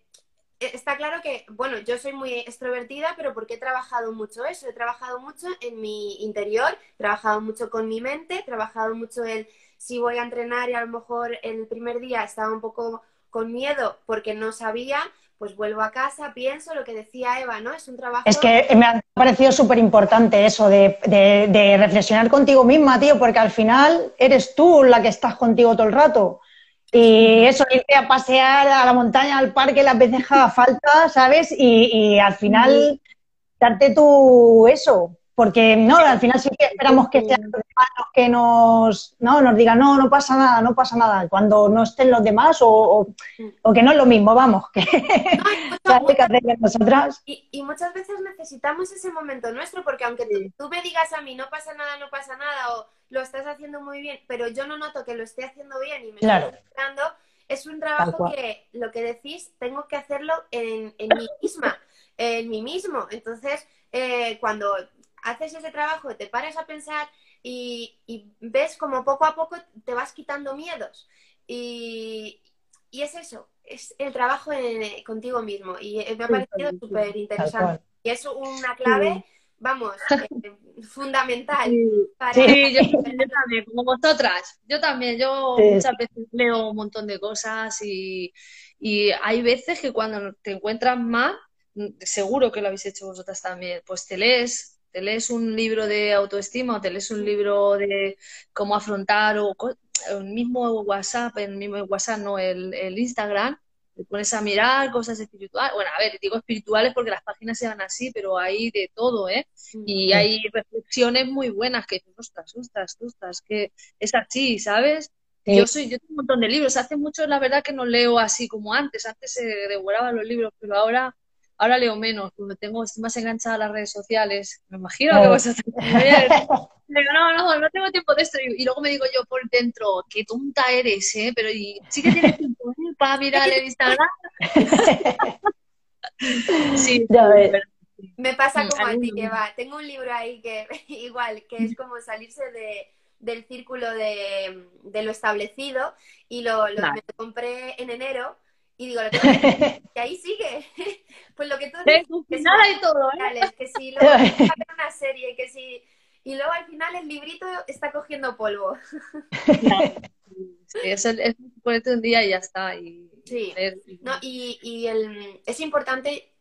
está claro que, bueno, yo soy muy extrovertida, pero porque he trabajado mucho eso, he trabajado mucho en mi interior, he trabajado mucho con mi mente, he trabajado mucho en si voy a entrenar y a lo mejor el primer día estaba un poco con miedo porque no sabía, pues vuelvo a casa, pienso lo que decía Eva, ¿no? Es un trabajo... Es que me ha parecido súper importante eso de, de reflexionar contigo misma, tío, porque al final eres tú la que estás contigo todo el rato. Y eso, irte a pasear a la montaña, al parque, las veces haga falta, ¿sabes? Y, y al final, darte tú eso, porque no, al final sí que esperamos que sean los demás los que nos, no, nos digan, no, no pasa nada, no pasa nada, cuando no estén los demás o, o, que no es lo mismo, vamos, que, que nosotras. Y, y, muchas veces necesitamos ese momento nuestro, porque aunque tú me digas a mí, no pasa nada, no pasa nada, o lo estás haciendo muy bien, pero yo no noto que lo esté haciendo bien y me claro. estoy es un trabajo que, lo que decís, tengo que hacerlo en, en mí misma, en mí mismo. Entonces, eh, cuando haces ese trabajo, te paras a pensar y, ves como poco a poco te vas quitando miedos. Y, es eso, es el trabajo contigo mismo. Y me ha parecido súper interesante. Y es una clave vamos, eh, fundamental. Sí, yo, también, como vosotras. Yo también, yo muchas veces leo un montón de cosas y, y hay veces que cuando te encuentras mal, seguro que lo habéis hecho vosotras también, pues te lees, te lees un libro de autoestima o te lees un libro de cómo afrontar o el mismo WhatsApp, el mismo WhatsApp, no, el, el Instagram, te pones a mirar cosas espirituales. Bueno, a ver, digo espirituales porque las páginas sean así, pero hay de todo, ¿eh? Y hay reflexiones muy buenas que dices, ostras, ostras, ostras, que es así, ¿sabes? Yo soy, yo tengo un montón de libros. Hace mucho, la verdad, que no leo así como antes. Antes se devoraba los libros, pero ahora, ahora leo menos. Cuando tengo, estoy más enganchada a las redes sociales. Me imagino que vosotros Digo, no, no, no tengo tiempo de esto. Y, luego me digo yo por dentro, qué tonta eres, ¿eh? Pero y, sí que tienes tiempo ¿eh? para mirar el Instagram. sí, ya ves. Me pasa como a ti, que va. Tengo un libro ahí que igual, que es como salirse de, del círculo de, de, lo establecido y lo, lo compré en enero y digo, lo tengo que... y ahí sigue. pues lo que tú dices, que, nada y todo, ¿eh? que si lo una serie, que si y luego al final el librito está cogiendo polvo. Sí, es, el, ponerte un día y ya está. Y, sí, no, y, y el, es importante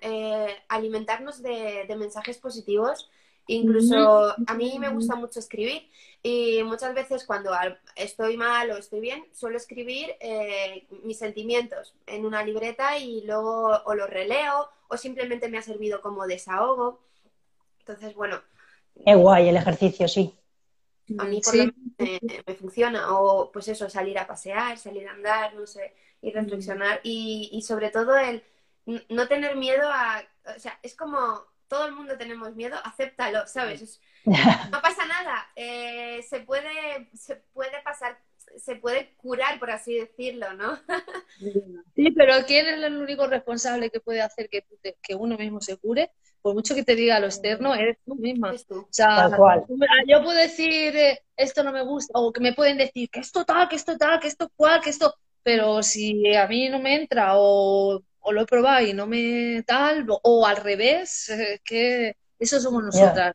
eh, alimentarnos de, mensajes positivos. Incluso a mí me gusta mucho escribir y muchas veces cuando estoy mal o estoy bien, suelo escribir eh, mis sentimientos en una libreta y luego o lo releo o simplemente me ha servido como desahogo. Entonces, bueno, es guay el ejercicio, sí. A mí por lo menos me, funciona. O pues eso, salir a pasear, salir a andar, no sé, y reflexionar. Y, y sobre todo el no tener miedo a... O sea, es como todo el mundo tenemos miedo, acéptalo, ¿sabes? no pasa nada. Eh, se, puede, se puede pasar se puede curar, por así decirlo, ¿no? sí, pero ¿quién es el único responsable que puede hacer que, que uno mismo se cure? por mucho que te diga lo externo, eres tú misma. O sea, yo puedo decir eh, esto no me gusta, o que me pueden decir que esto tal, que esto tal, que esto cual, que esto, pero si a mí no me entra o, lo he probado y no me tal, o, al revés, es que eso somos nosotras.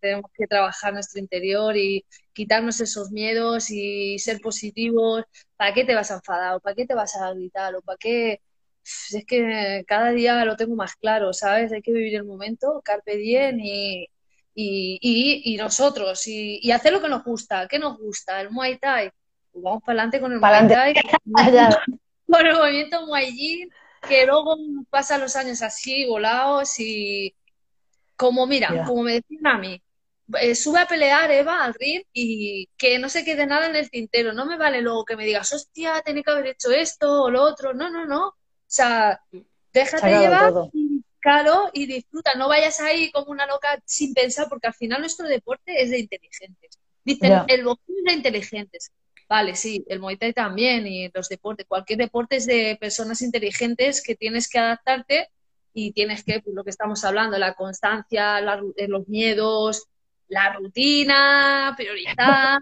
tenemos que trabajar nuestro interior y quitarnos esos miedos y ser positivos. ¿Para qué te vas a enfadar? ¿Para qué te vas a gritar? ¿O para qué? es que cada día lo tengo más claro, ¿sabes? Hay que vivir el momento, carpe diem y, y, nosotros, y, hacer lo que nos gusta. ¿Qué nos gusta? El Muay Thai. Pues vamos para adelante con el Muay Thai, con el movimiento Muay Thai, que luego pasan los años así, volados, y como, mira, como me decían a mí, eh, sube a pelear Eva al ring y que no se quede nada en el tintero. No me vale luego que me digas, hostia, tenía que haber hecho esto o lo otro. No, no, no. O sea, déjate llevar y, claro, y disfruta. No vayas ahí como una loca sin pensar, porque al final nuestro deporte es de inteligentes. Dicen, el boxeo es de inteligentes. Vale, sí, el Muay también y los deportes. Cualquier deporte es de personas inteligentes que tienes que adaptarte y tienes que, pues lo que estamos hablando, la constancia, eh, los miedos, la rutina, priorizar,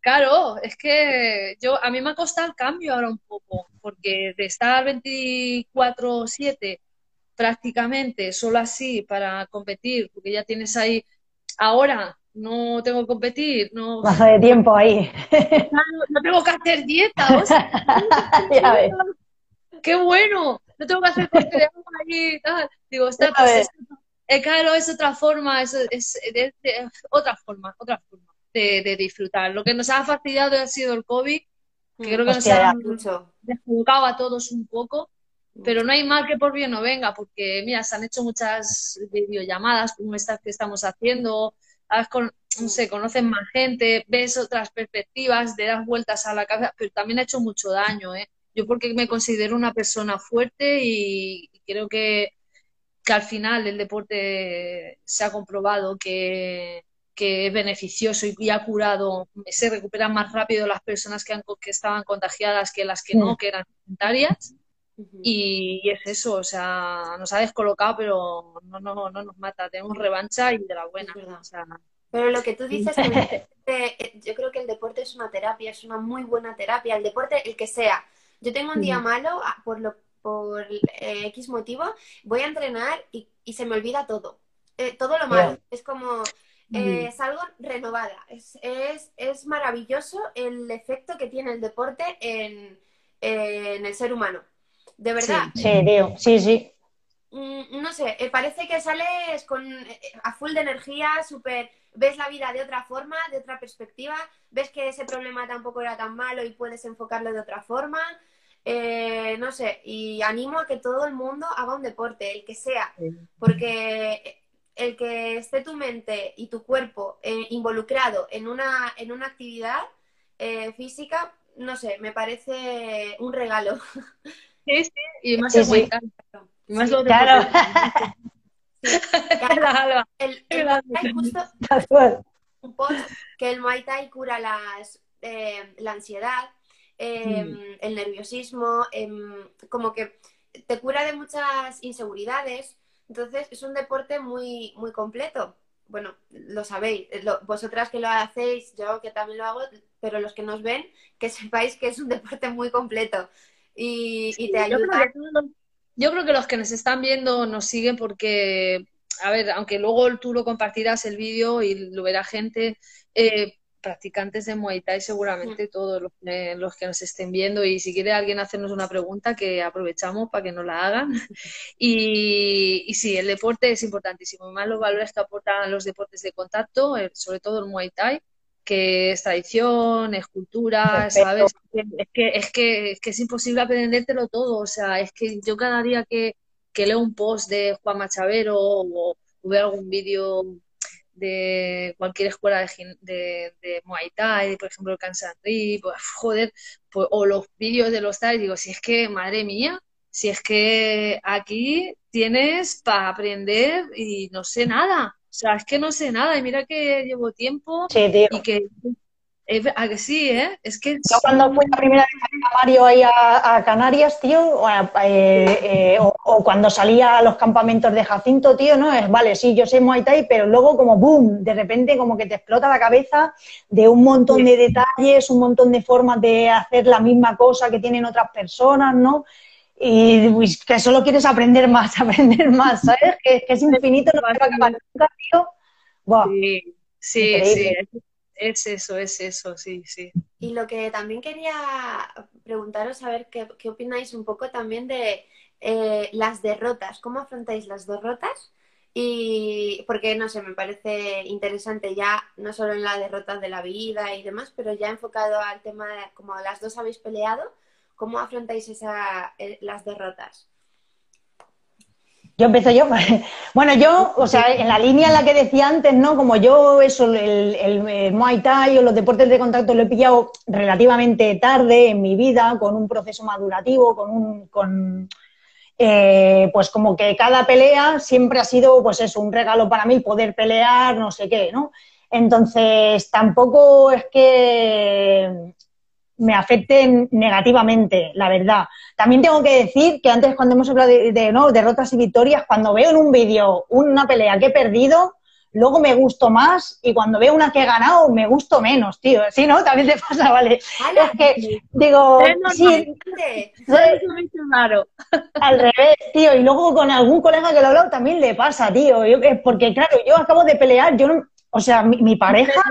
Claro, es que yo a mí me ha costado el cambio ahora un poco, porque de estar 24/7 prácticamente solo así para competir, porque ya tienes ahí, ahora no tengo que competir, no... Baja de tiempo ahí. No, tengo que hacer dieta, o sea, ya ves. ¡Qué bueno! No tengo que hacer corte de agua ahí y tal. Digo, está, pues, es, claro, es otra forma, es, es, es otra forma, otra forma de, disfrutar. Lo que nos ha fastidiado ha sido el COVID, que creo que nos ha desjugado a todos un poco, pero no hay mal que por bien no venga, porque mira, se han hecho muchas videollamadas como estas que estamos haciendo, con, no sé, conocen más gente, ves otras perspectivas, te das vueltas a la cabeza, pero también ha hecho mucho daño, ¿eh? Yo porque me considero una persona fuerte y creo que, que al final el deporte se ha comprobado que, que es beneficioso y, ha curado, se recuperan más rápido las personas que, han, que estaban contagiadas que las que no, que eran sanitarias. Y, es eso, o sea, nos ha descolocado, pero no, no, no nos mata. Tenemos revancha y de la buena. pero lo que tú dices, eh, yo creo que el deporte es una terapia, es una muy buena terapia. El deporte, el que sea. Yo tengo un día malo ah, por, lo, por eh, X motivo, voy a entrenar y, y se me olvida todo eh, todo lo malo. Es como, eh, salgo renovada. Es, es, maravilloso el efecto que tiene el deporte en, en el ser humano. De verdad. Sí, tío, sí, sí. Mm, no sé, eh, parece que sales con, eh, a full de energía, súper, ves la vida de otra forma, de otra perspectiva, ves que ese problema tampoco era tan malo y puedes enfocarlo de otra forma. Eh, no sé, y animo a que todo el mundo haga un deporte, el que sea, porque el que esté tu mente y tu cuerpo involucrado en una, en una actividad física, no sé, me parece un regalo. Sí, sí, y más es muy más lo claro. el, justo un post que el Muay Thai cura las, eh, la ansiedad, em, mm. el nerviosismo, em, como que te cura de muchas inseguridades. Entonces es un deporte muy, muy completo. Bueno, lo sabéis, vosotras que lo hacéis, yo que también lo hago, pero los que nos ven, que sepáis que es un deporte muy completo y, te ayuda. Yo creo que los que nos están viendo nos siguen porque, a ver, aunque luego tú lo compartirás el vídeo y lo verá gente, eh, practicantes de Muay Thai seguramente todos los, los, que nos estén viendo. Y si quiere alguien hacernos una pregunta que aprovechamos para que nos la hagan. Y, y sí, el deporte es importantísimo, más los valores que aportan los deportes de contacto, eh, sobre todo el Muay Thai que es tradición, es cultura, ¿sabes? Es que, es que, es que es imposible aprendértelo todo, o sea, es que yo cada día que, leo un post de Juan Machavero o, veo algún vídeo de cualquier escuela de, de, Muay Thai, por ejemplo el Kansas pues, joder, pues, o los vídeos de los Thai, digo, si es que, madre mía, si es que aquí tienes para aprender y no sé nada. O sea, es que no sé nada y mira que llevo tiempo y que... ¿A que sí, eh? Es que... Yo cuando fui la primera vez a Mario ahí a, Canarias, tío, eh, eh, o, cuando salía a los campamentos de Jacinto, tío, ¿no? Es, vale, sí, yo sé Muay Thai, pero luego como boom, de repente como que te explota la cabeza de un montón de detalles, un montón de formas de hacer la misma cosa que tienen otras personas, ¿no? Y pues, que solo quieres aprender más, aprender más, ¿sabes? Que, es infinito, no va a acabar nunca, tío. Sí, sí, sí, es eso, es eso, sí, sí. Y lo que también quería preguntaros, a ver qué, qué opináis un poco también de eh, las derrotas, ¿cómo afrontáis las derrotas? Y porque, no sé, me parece interesante ya, no solo en la derrota de la vida y demás, pero ya enfocado al tema de como las dos habéis peleado, ¿Cómo afrontáis esa, eh, las derrotas? Yo empiezo yo. Bueno, yo, o sea, en la línea en la que decía antes, ¿no? Como yo eso, el, Muay Thai o los deportes de contacto lo he pillado relativamente tarde en mi vida, con un proceso madurativo, con un, con, eh, pues como que cada pelea siempre ha sido, pues eso, un regalo para mí poder pelear, no sé qué, ¿no? Entonces, tampoco es que me afecten negativamente, la verdad. También tengo que decir que antes cuando hemos hablado de, ¿no? derrotas y victorias, cuando veo en un vídeo una pelea que he perdido, luego me gusto más y cuando veo una que he ganado me gusto menos, tío. Sí, ¿no? También te pasa, vale. es que digo, sí, al revés, tío. Y luego con algún colega que lo he hablado también le pasa, tío. porque claro, yo acabo de pelear, yo no, o sea, mi, pareja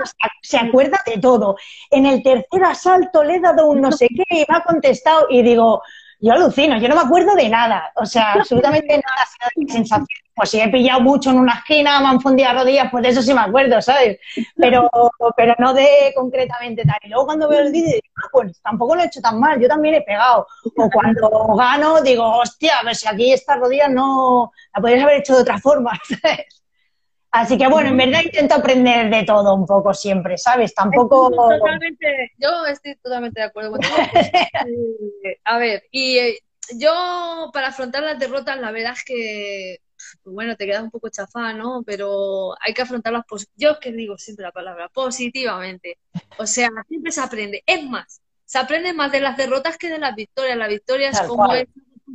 se acuerda de todo. En el tercer asalto le he dado un no sé qué y me ha contestado y digo, yo alucino, yo no me acuerdo de nada. O sea, absolutamente nada. Sensación. Pues si he pillado mucho en una esquina, me han fundido rodillas, pues de eso sí me acuerdo, ¿sabes? Pero, pero no de concretamente tal. Y luego cuando veo el vídeo digo, ah, pues tampoco lo he hecho tan mal, yo también he pegado. O cuando gano digo, hostia, a ver si aquí estas rodillas no la podrías haber hecho de otra forma, ¿sabes? Así que bueno, en verdad intento aprender de todo un poco siempre, ¿sabes? Tampoco... yo estoy totalmente de acuerdo contigo. A ver, y eh, yo para afrontar las derrotas, la verdad es que, pues bueno, te queda un poco chafá, ¿no? Pero hay que afrontarlas, yo es que digo siempre la palabra, positivamente. O sea, siempre se aprende. Es más, se aprende más de las derrotas que de las victorias. La victoria es como es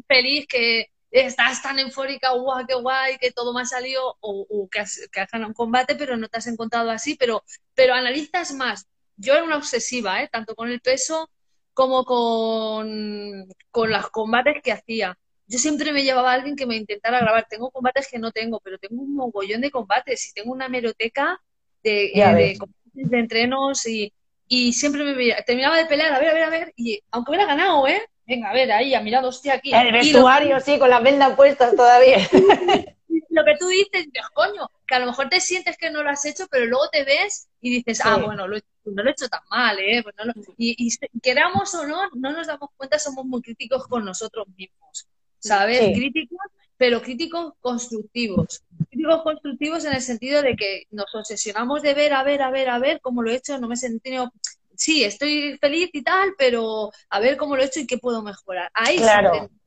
feliz que estás tan eufórica, guau, qué guay, que todo me ha salido, o, que, has, ganado un combate, pero no te has encontrado así, pero, pero analizas más. Yo era una obsesiva, ¿eh? tanto con el peso como con, con los combates que hacía. yo siempre me llevaba a alguien que me intentara grabar. Tengo combates que no tengo, pero tengo un mogollón de combates y tengo una meroteca de, eh, de, entrenos y, y siempre me veía, terminaba de pelear, a ver, a ver, a ver, y aunque hubiera ganado, ¿eh? Venga, a ver, ahí, a mirar, hostia, aquí. El vestuario, sí, con las vendas puestas todavía. lo que tú dices, coño, que a lo mejor te sientes que no lo has hecho, pero luego te ves y dices, ah, bueno, lo, no lo he hecho tan mal, ¿eh? Pues y, y, queramos o no, no nos damos cuenta, somos muy críticos con nosotros mismos, ¿sabes? Críticos, pero críticos constructivos. Críticos constructivos en el sentido de que nos obsesionamos de ver, a ver, a ver, a ver cómo lo he hecho, no me he sentido sí, estoy feliz y tal, pero a ver cómo lo he hecho y qué puedo mejorar. Ahí claro. se aprende.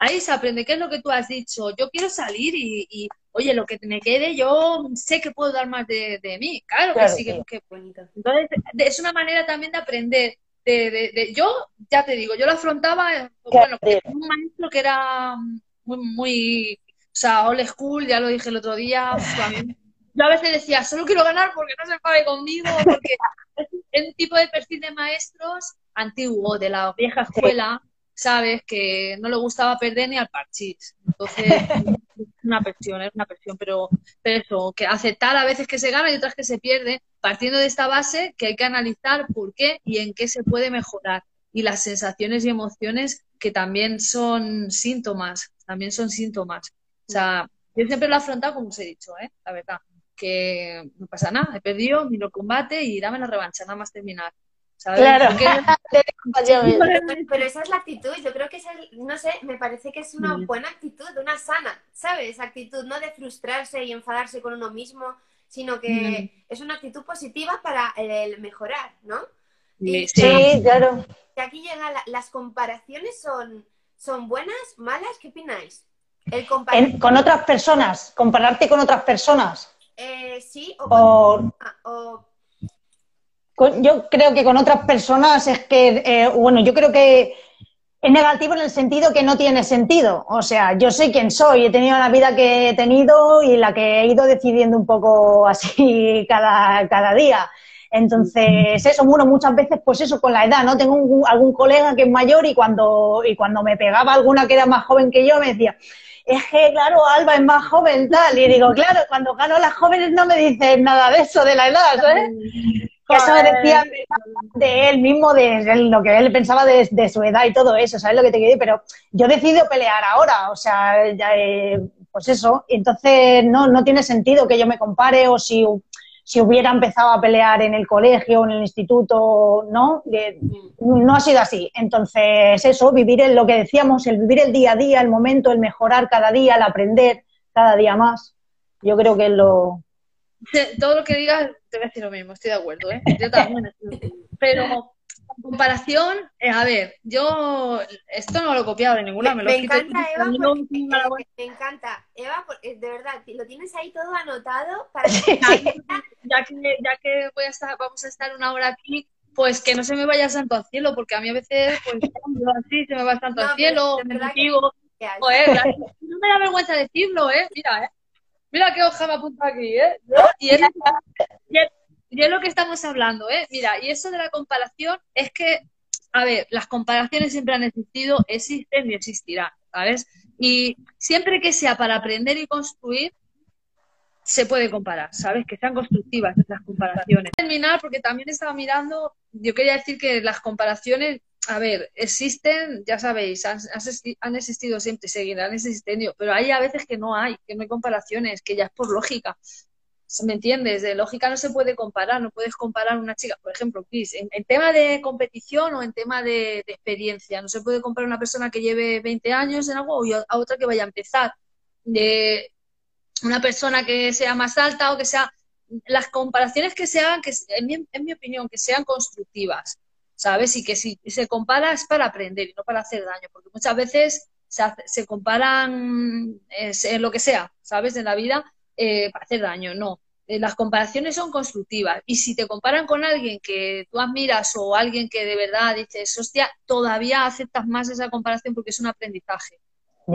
Ahí se aprende, ¿qué es lo que tú has dicho? Yo quiero salir y, oye, lo que me quede, yo sé que puedo dar más de, mí. Claro, que sí, que, bonito. Entonces, es una manera también de aprender. De, de, yo, ya te digo, yo lo afrontaba, bueno, un maestro que era muy, muy, o sea, old school, ya lo dije el otro día, yo a veces decía, solo quiero ganar porque no se enfade conmigo, porque es un tipo de perfil de maestros antiguo, de la vieja escuela, sabes, que no le gustaba perder ni al parchís. Entonces, es una presión, es una presión, pero, pero eso, que aceptar a veces que se gana y otras que se pierde, partiendo de esta base que hay que analizar por qué y en qué se puede mejorar. Y las sensaciones y emociones que también son síntomas, también son síntomas. O sea, yo siempre lo he afrontado como os he dicho, ¿eh? la verdad que no pasa nada, he perdido, miro combate y dame la revancha, nada más terminar. Claro. pero esa es la actitud, yo creo que es, no sé, me parece que es una mm. buena actitud, una sana, ¿sabes? Actitud no de frustrarse y enfadarse con uno mismo, sino que mm. es una actitud positiva para el mejorar, ¿no? sí, claro. Y aquí llegan las comparaciones son, son buenas, malas, ¿qué opináis? El con otras personas, compararte con otras personas. Eh, sí, o, ah, Yo creo que con otras personas es que, eh, bueno, yo creo que es negativo en el sentido que no tiene sentido. O sea, yo soy quien soy, he tenido la vida que he tenido y la que he ido decidiendo un poco así cada, cada día. Entonces, eso, bueno, muchas veces, pues eso, con la edad, ¿no? Tengo algún colega que es mayor y cuando, y cuando me pegaba alguna que era más joven que yo, me decía, es que, claro, Alba es más joven, tal. Y digo, claro, cuando gano las jóvenes no me dicen nada de eso, de la edad, ¿sabes? Eso decía de él mismo, de, lo que él pensaba de, su edad y todo eso, ¿sabes lo que te quiero decir? Pero yo decido pelear ahora, o sea, eh, pues eso. Entonces no, no tiene sentido que yo me compare o si si hubiera empezado a pelear en el colegio, en el instituto, ¿no? no ha sido así. Entonces, eso, vivir en lo que decíamos, el vivir el día a día, el momento, el mejorar cada día, el aprender cada día más, yo creo que es lo... Todo lo que digas, te voy a decir lo mismo, estoy de acuerdo, ¿eh? Yo también Pero comparación, eh, a ver, yo esto no lo he copiado de ninguna, me, lo me encanta, Eva, me encanta. Eva, eh, de verdad, lo tienes ahí todo anotado para que... ya, que, ya que voy a estar, vamos a estar una hora aquí, pues que no se me vaya santo al cielo, porque a mí a veces, pues así, se me va santo al cielo, me digo, joder, no me da vergüenza decirlo, ¿eh? Mira, ¿eh? Mira qué hoja me apunta aquí, ¿eh? Y es, y es lo que estamos hablando, ¿eh? Mira, y eso de la comparación es que, a ver, las comparaciones siempre han existido, existen y existirán, ¿sabes? Y siempre que sea para aprender y construir, se puede comparar, ¿sabes? Que sean constructivas esas comparaciones. Terminar, porque también estaba mirando, yo quería decir que las comparaciones, a ver, existen, ya sabéis, han, han existido siempre, seguirán existiendo, pero hay a veces que no hay, que no hay comparaciones, que ya es por lógica. ¿Me entiendes? De lógica no se puede comparar, no puedes comparar una chica, por ejemplo, Chris, en, tema de competición o en tema de, experiencia, no se puede comparar una persona que lleve 20 años en algo a otra que vaya a empezar. De una persona que sea más alta o que sea. Las comparaciones que se hagan, que en mi, opinión, que sean constructivas, ¿sabes? Y que si se compara es para aprender y no para hacer daño, porque muchas veces se, se comparan en lo que sea, ¿sabes? En la vida eh, para hacer daño, no. Eh, las comparaciones son constructivas y si te comparan con alguien que tú admiras o alguien que de verdad dices, hostia, todavía aceptas más esa comparación porque es un aprendizaje.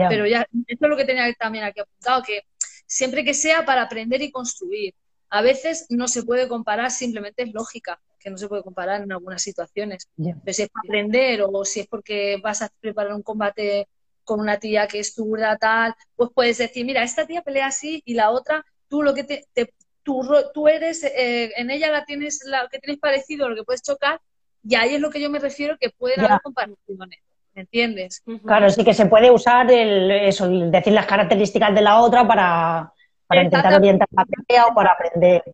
Pero ya, esto es lo que tenía también aquí apuntado, que siempre que sea para aprender y construir. A veces no se puede comparar, simplemente es lógica que no se puede comparar en algunas situaciones. Pero si es para aprender o si es porque vas a preparar un combate con una tía que es zurda, tal, pues puedes decir, mira, esta tía pelea así y la otra, tú lo que te, tú, tú, eres, eh, en ella la tienes, lo que tienes parecido, lo que puedes chocar, y ahí es lo que yo me refiero que pueden haber comparaciones. ¿Me entiendes? Claro, sí que se puede usar el, eso, decir las características de la otra para, para intentar orientar la pelea o para aprender.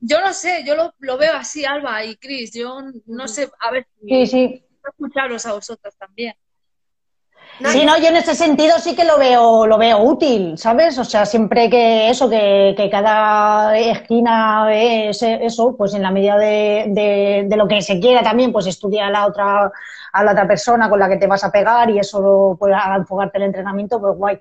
Yo no sé, yo lo, lo veo así, Alba y Cris. Yo no sé, a ver, sí, sí. escucharos a vosotros también. Sí, no, yo en ese sentido sí que lo veo, lo veo útil, ¿sabes? O sea, siempre que eso, que, que cada esquina es eso, pues en la medida de, de, de, lo que se quiera también, pues estudia la otra, a la otra persona con la que te vas a pegar y eso puede enfocarte el entrenamiento, pues guay.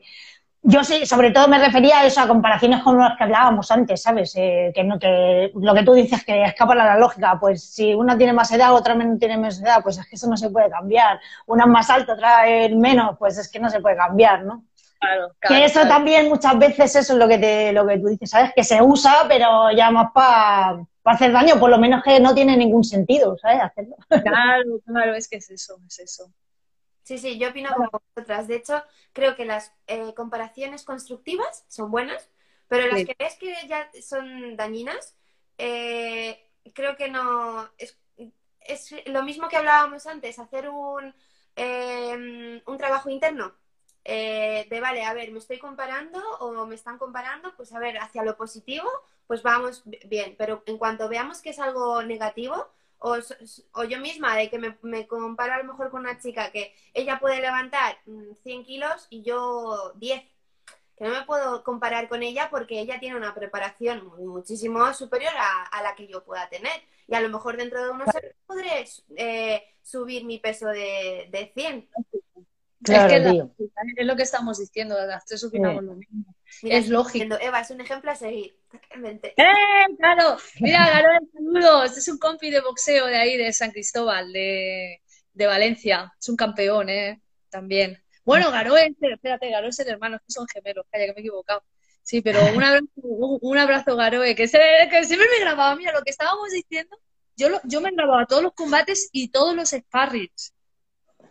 Yo sí, sobre todo me refería a eso, a comparaciones con las que hablábamos antes, ¿sabes? Eh, que, no, que lo que tú dices que escapa a la lógica, pues si una tiene más edad, otra no tiene más edad, pues es que eso no se puede cambiar. Una es más alta, otra es menos, pues es que no se puede cambiar, ¿no? Claro, claro, que eso también muchas veces eso es lo que te, lo que tú dices, ¿sabes? Que se usa, pero ya más para hacer daño, por lo menos que no tiene ningún sentido, ¿sabes? Hacerlo. Claro, claro, es que es eso, es eso. Sí, sí, yo opino como vosotras. De hecho, creo que las eh, comparaciones constructivas son buenas, pero las que ves que ya son dañinas, eh, creo que no. Es, es, lo mismo que hablábamos antes, hacer un, eh, un trabajo interno. de vale, a ver, me estoy comparando o me están comparando, pues a ver, hacia lo positivo, pues vamos bien, pero en cuanto veamos que es algo negativo, o, yo misma, de que me, me, comparo a lo mejor con una chica que ella puede levantar 100 mm, kilos y yo 10. Que no me puedo comparar con ella porque ella tiene una preparación muchísimo superior a, la que yo pueda tener. Y a lo mejor dentro de unos años podré eh, subir mi peso de, de 100. es que es lo que estamos diciendo, las tres opinamos lo mismo. es lógico. Eva, es un ejemplo a seguir. ¡Eh! Claro, mira, Garoe, saludos. Es un compi de boxeo de ahí, de San Cristóbal, de, de Valencia. Es un campeón, ¿eh? También. Bueno, espérate, Garoe es el hermano, que son gemelos, calla, que me he equivocado. Sí, pero un abrazo, un abrazo Garoe, que, se, que siempre me grababa. Mira, lo que estábamos diciendo, yo, lo, yo me grababa todos los combates y todos los sparrings.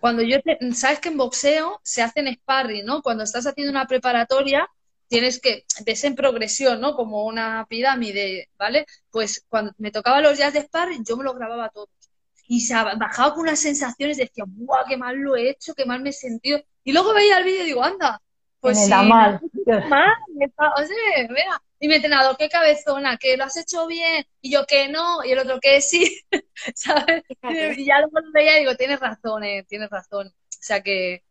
Cuando yo, sabes que en boxeo se hacen sparring, ¿no? Cuando estás haciendo una preparatoria, tienes que, ves en progresión, ¿no? Como una pirámide, ¿vale? Pues cuando me tocaba los días de sparring, yo me los grababa todos. Y se bajaba con unas sensaciones, decía, ¡buah, qué mal lo he hecho, qué mal me he sentido! Y luego veía el vídeo y digo, anda, pues me da mal. mal o sea, mira, y mi entrenador, qué cabezona, que lo has hecho bien, y yo que no, y el otro que sí, ¿sabes? Y ya luego lo veía y digo, tienes razón, eh, tienes razón. O sea que,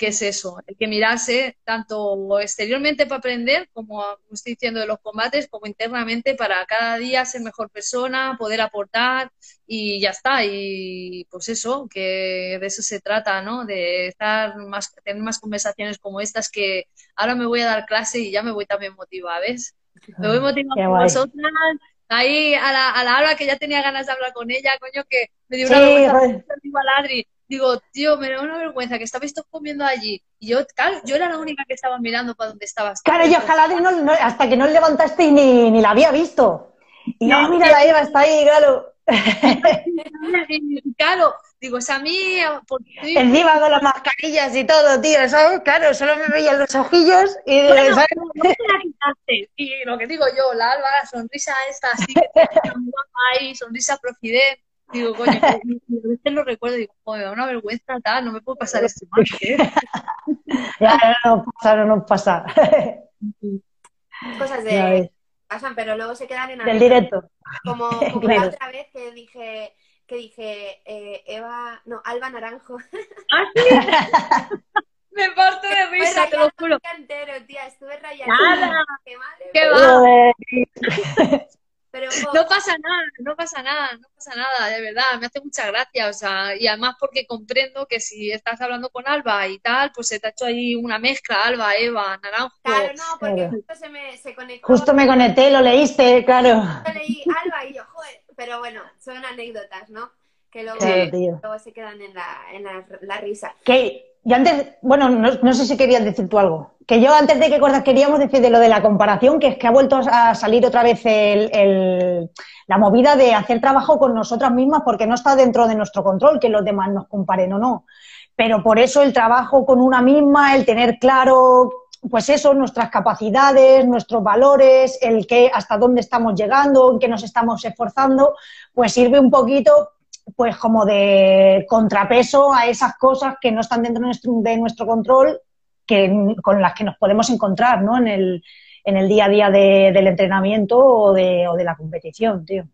¿qué es eso? Hay que mirarse tanto exteriormente para aprender, como estoy diciendo de los combates, como internamente para cada día ser mejor persona, poder aportar y ya está. Y pues eso, que de eso se trata, ¿no? De estar más, tener más conversaciones como estas que ahora me voy a dar clase y ya me voy también motivada, ¿ves? Me voy motivada con vosotras. Ahí a la, a la Alba que ya tenía ganas de hablar con ella, coño, que me dio una sí, vergüenza, a Adri digo, tío, me da una vergüenza que estabais todos comiendo allí. Y yo, claro, yo era la única que estaba mirando para donde estabas. Claro, yo no, hasta que no levantaste ni, ni la había visto. Y no, mira, la Eva está ahí, claro. claro, digo, es a mí. Encima con las mascarillas y todo, tío, ¿sabes? Claro, solo me veían los ojillos y. Bueno, ¿sabes? y lo que digo yo, la Alba, la sonrisa esta así, que ahí, sonrisa profidente Digo, coño, a veces lo recuerdo y digo, joder, una vergüenza tal, no me puedo pasar esto ¿qué? ya, no nos pasa, no nos pasa. Cosas de pasan, pero luego se quedan en el directo. Como, como la otra vez que dije, que dije, eh, Eva, no, Alba Naranjo. ¿Ah, sí? Me parto de risa, te lo juro. Entero, tía, estuve rayando. ¡Nada! ¡Qué, ¿Qué va? no pasa nada, no pasa nada, no pasa nada, de verdad, me hace mucha gracia, o sea, y además porque comprendo que si estás hablando con Alba y tal, pues se te ha hecho ahí una mezcla, Alba, Eva, Naranjo. Claro, no, porque justo se me se conectó. Justo me conecté, lo leíste, claro. Yo leí Alba y yo, joder, pero bueno, son anécdotas, ¿no? Que luego, luego se quedan en la, en la, la risa. Que yo antes, bueno, no, sé si querías decir tú algo. Que yo antes de que cortas queríamos decir de lo de la comparación, que es que ha vuelto a salir otra vez la movida de hacer trabajo con nosotras mismas porque no está dentro de nuestro control que los demás nos comparen o no. Pero por eso el trabajo con una misma, el tener claro, pues eso, nuestras capacidades, nuestros valores, el que hasta dónde estamos llegando, en qué nos estamos esforzando, pues sirve un poquito pues como de contrapeso a esas cosas que no están dentro de nuestro, control, que, con las que nos podemos encontrar ¿no? en, el, en el día a día del entrenamiento o de, o de la competición, tío.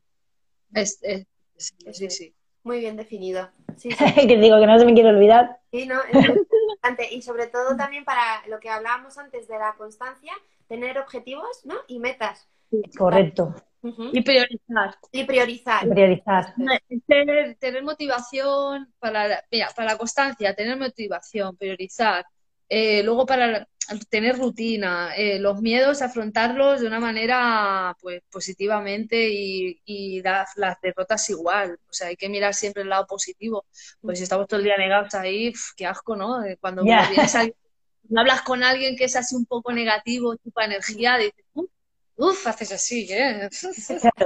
sí, sí. Muy bien definido. Sí, que digo que no se me quiere olvidar. Sí, no, es importante. Y sobre todo también para lo que hablábamos antes de la constancia, tener objetivos ¿no? y metas. Correcto. Y priorizar. Y priorizar. priorizar. Tener, motivación para, para la constancia, tener motivación, priorizar. Eh, luego para tener rutina, eh, los miedos, afrontarlos de una manera pues positivamente y, y dar las derrotas igual. O sea, hay que mirar siempre el lado positivo. Pues si estamos todo el día negados ahí, qué asco, ¿no? Eh, cuando hablas con alguien que es así un poco negativo, chupa energía, dices, Uf, haces así, ¿eh?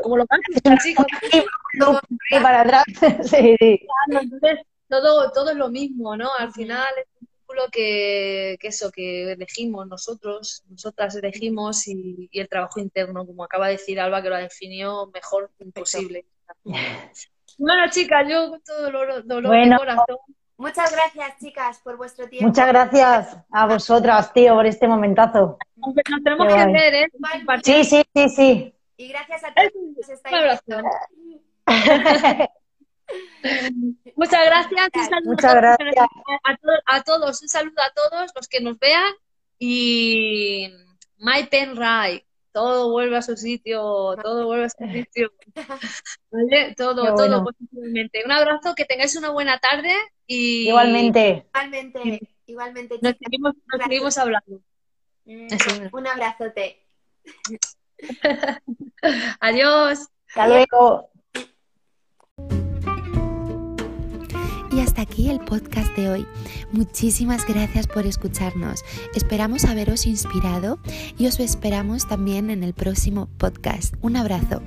Como lo haces así, como... para atrás. sí, sí. Entonces, todo, todo es lo mismo, ¿no? Al final es un círculo que, que eso, que elegimos nosotros, nosotras elegimos y, y, el trabajo interno, como acaba de decir Alba, que lo ha definido mejor imposible. Bueno, chicas, yo con todo dolor, dolor de corazón Muchas gracias, chicas, por vuestro tiempo. Muchas gracias a vosotras, tío, por este momentazo. Nos tenemos que ver, ¿eh? Sí, sí, sí, sí. Y gracias a todos os estáis Muchas gracias. Un saludo Muchas gracias. A, todos, un saludo a todos los que nos vean y My Pen Right todo vuelve a su sitio, todo vuelve a su sitio. ¿Vale? Todo, todo positivamente. Un abrazo, que tengáis una buena tarde y. Igualmente. Igualmente, igualmente. Nos seguimos, nos seguimos hablando. Mm, un abrazote. Adiós. Hasta luego. Y hasta aquí el podcast de hoy. Muchísimas gracias por escucharnos. Esperamos haberos inspirado y os esperamos también en el próximo podcast. Un abrazo.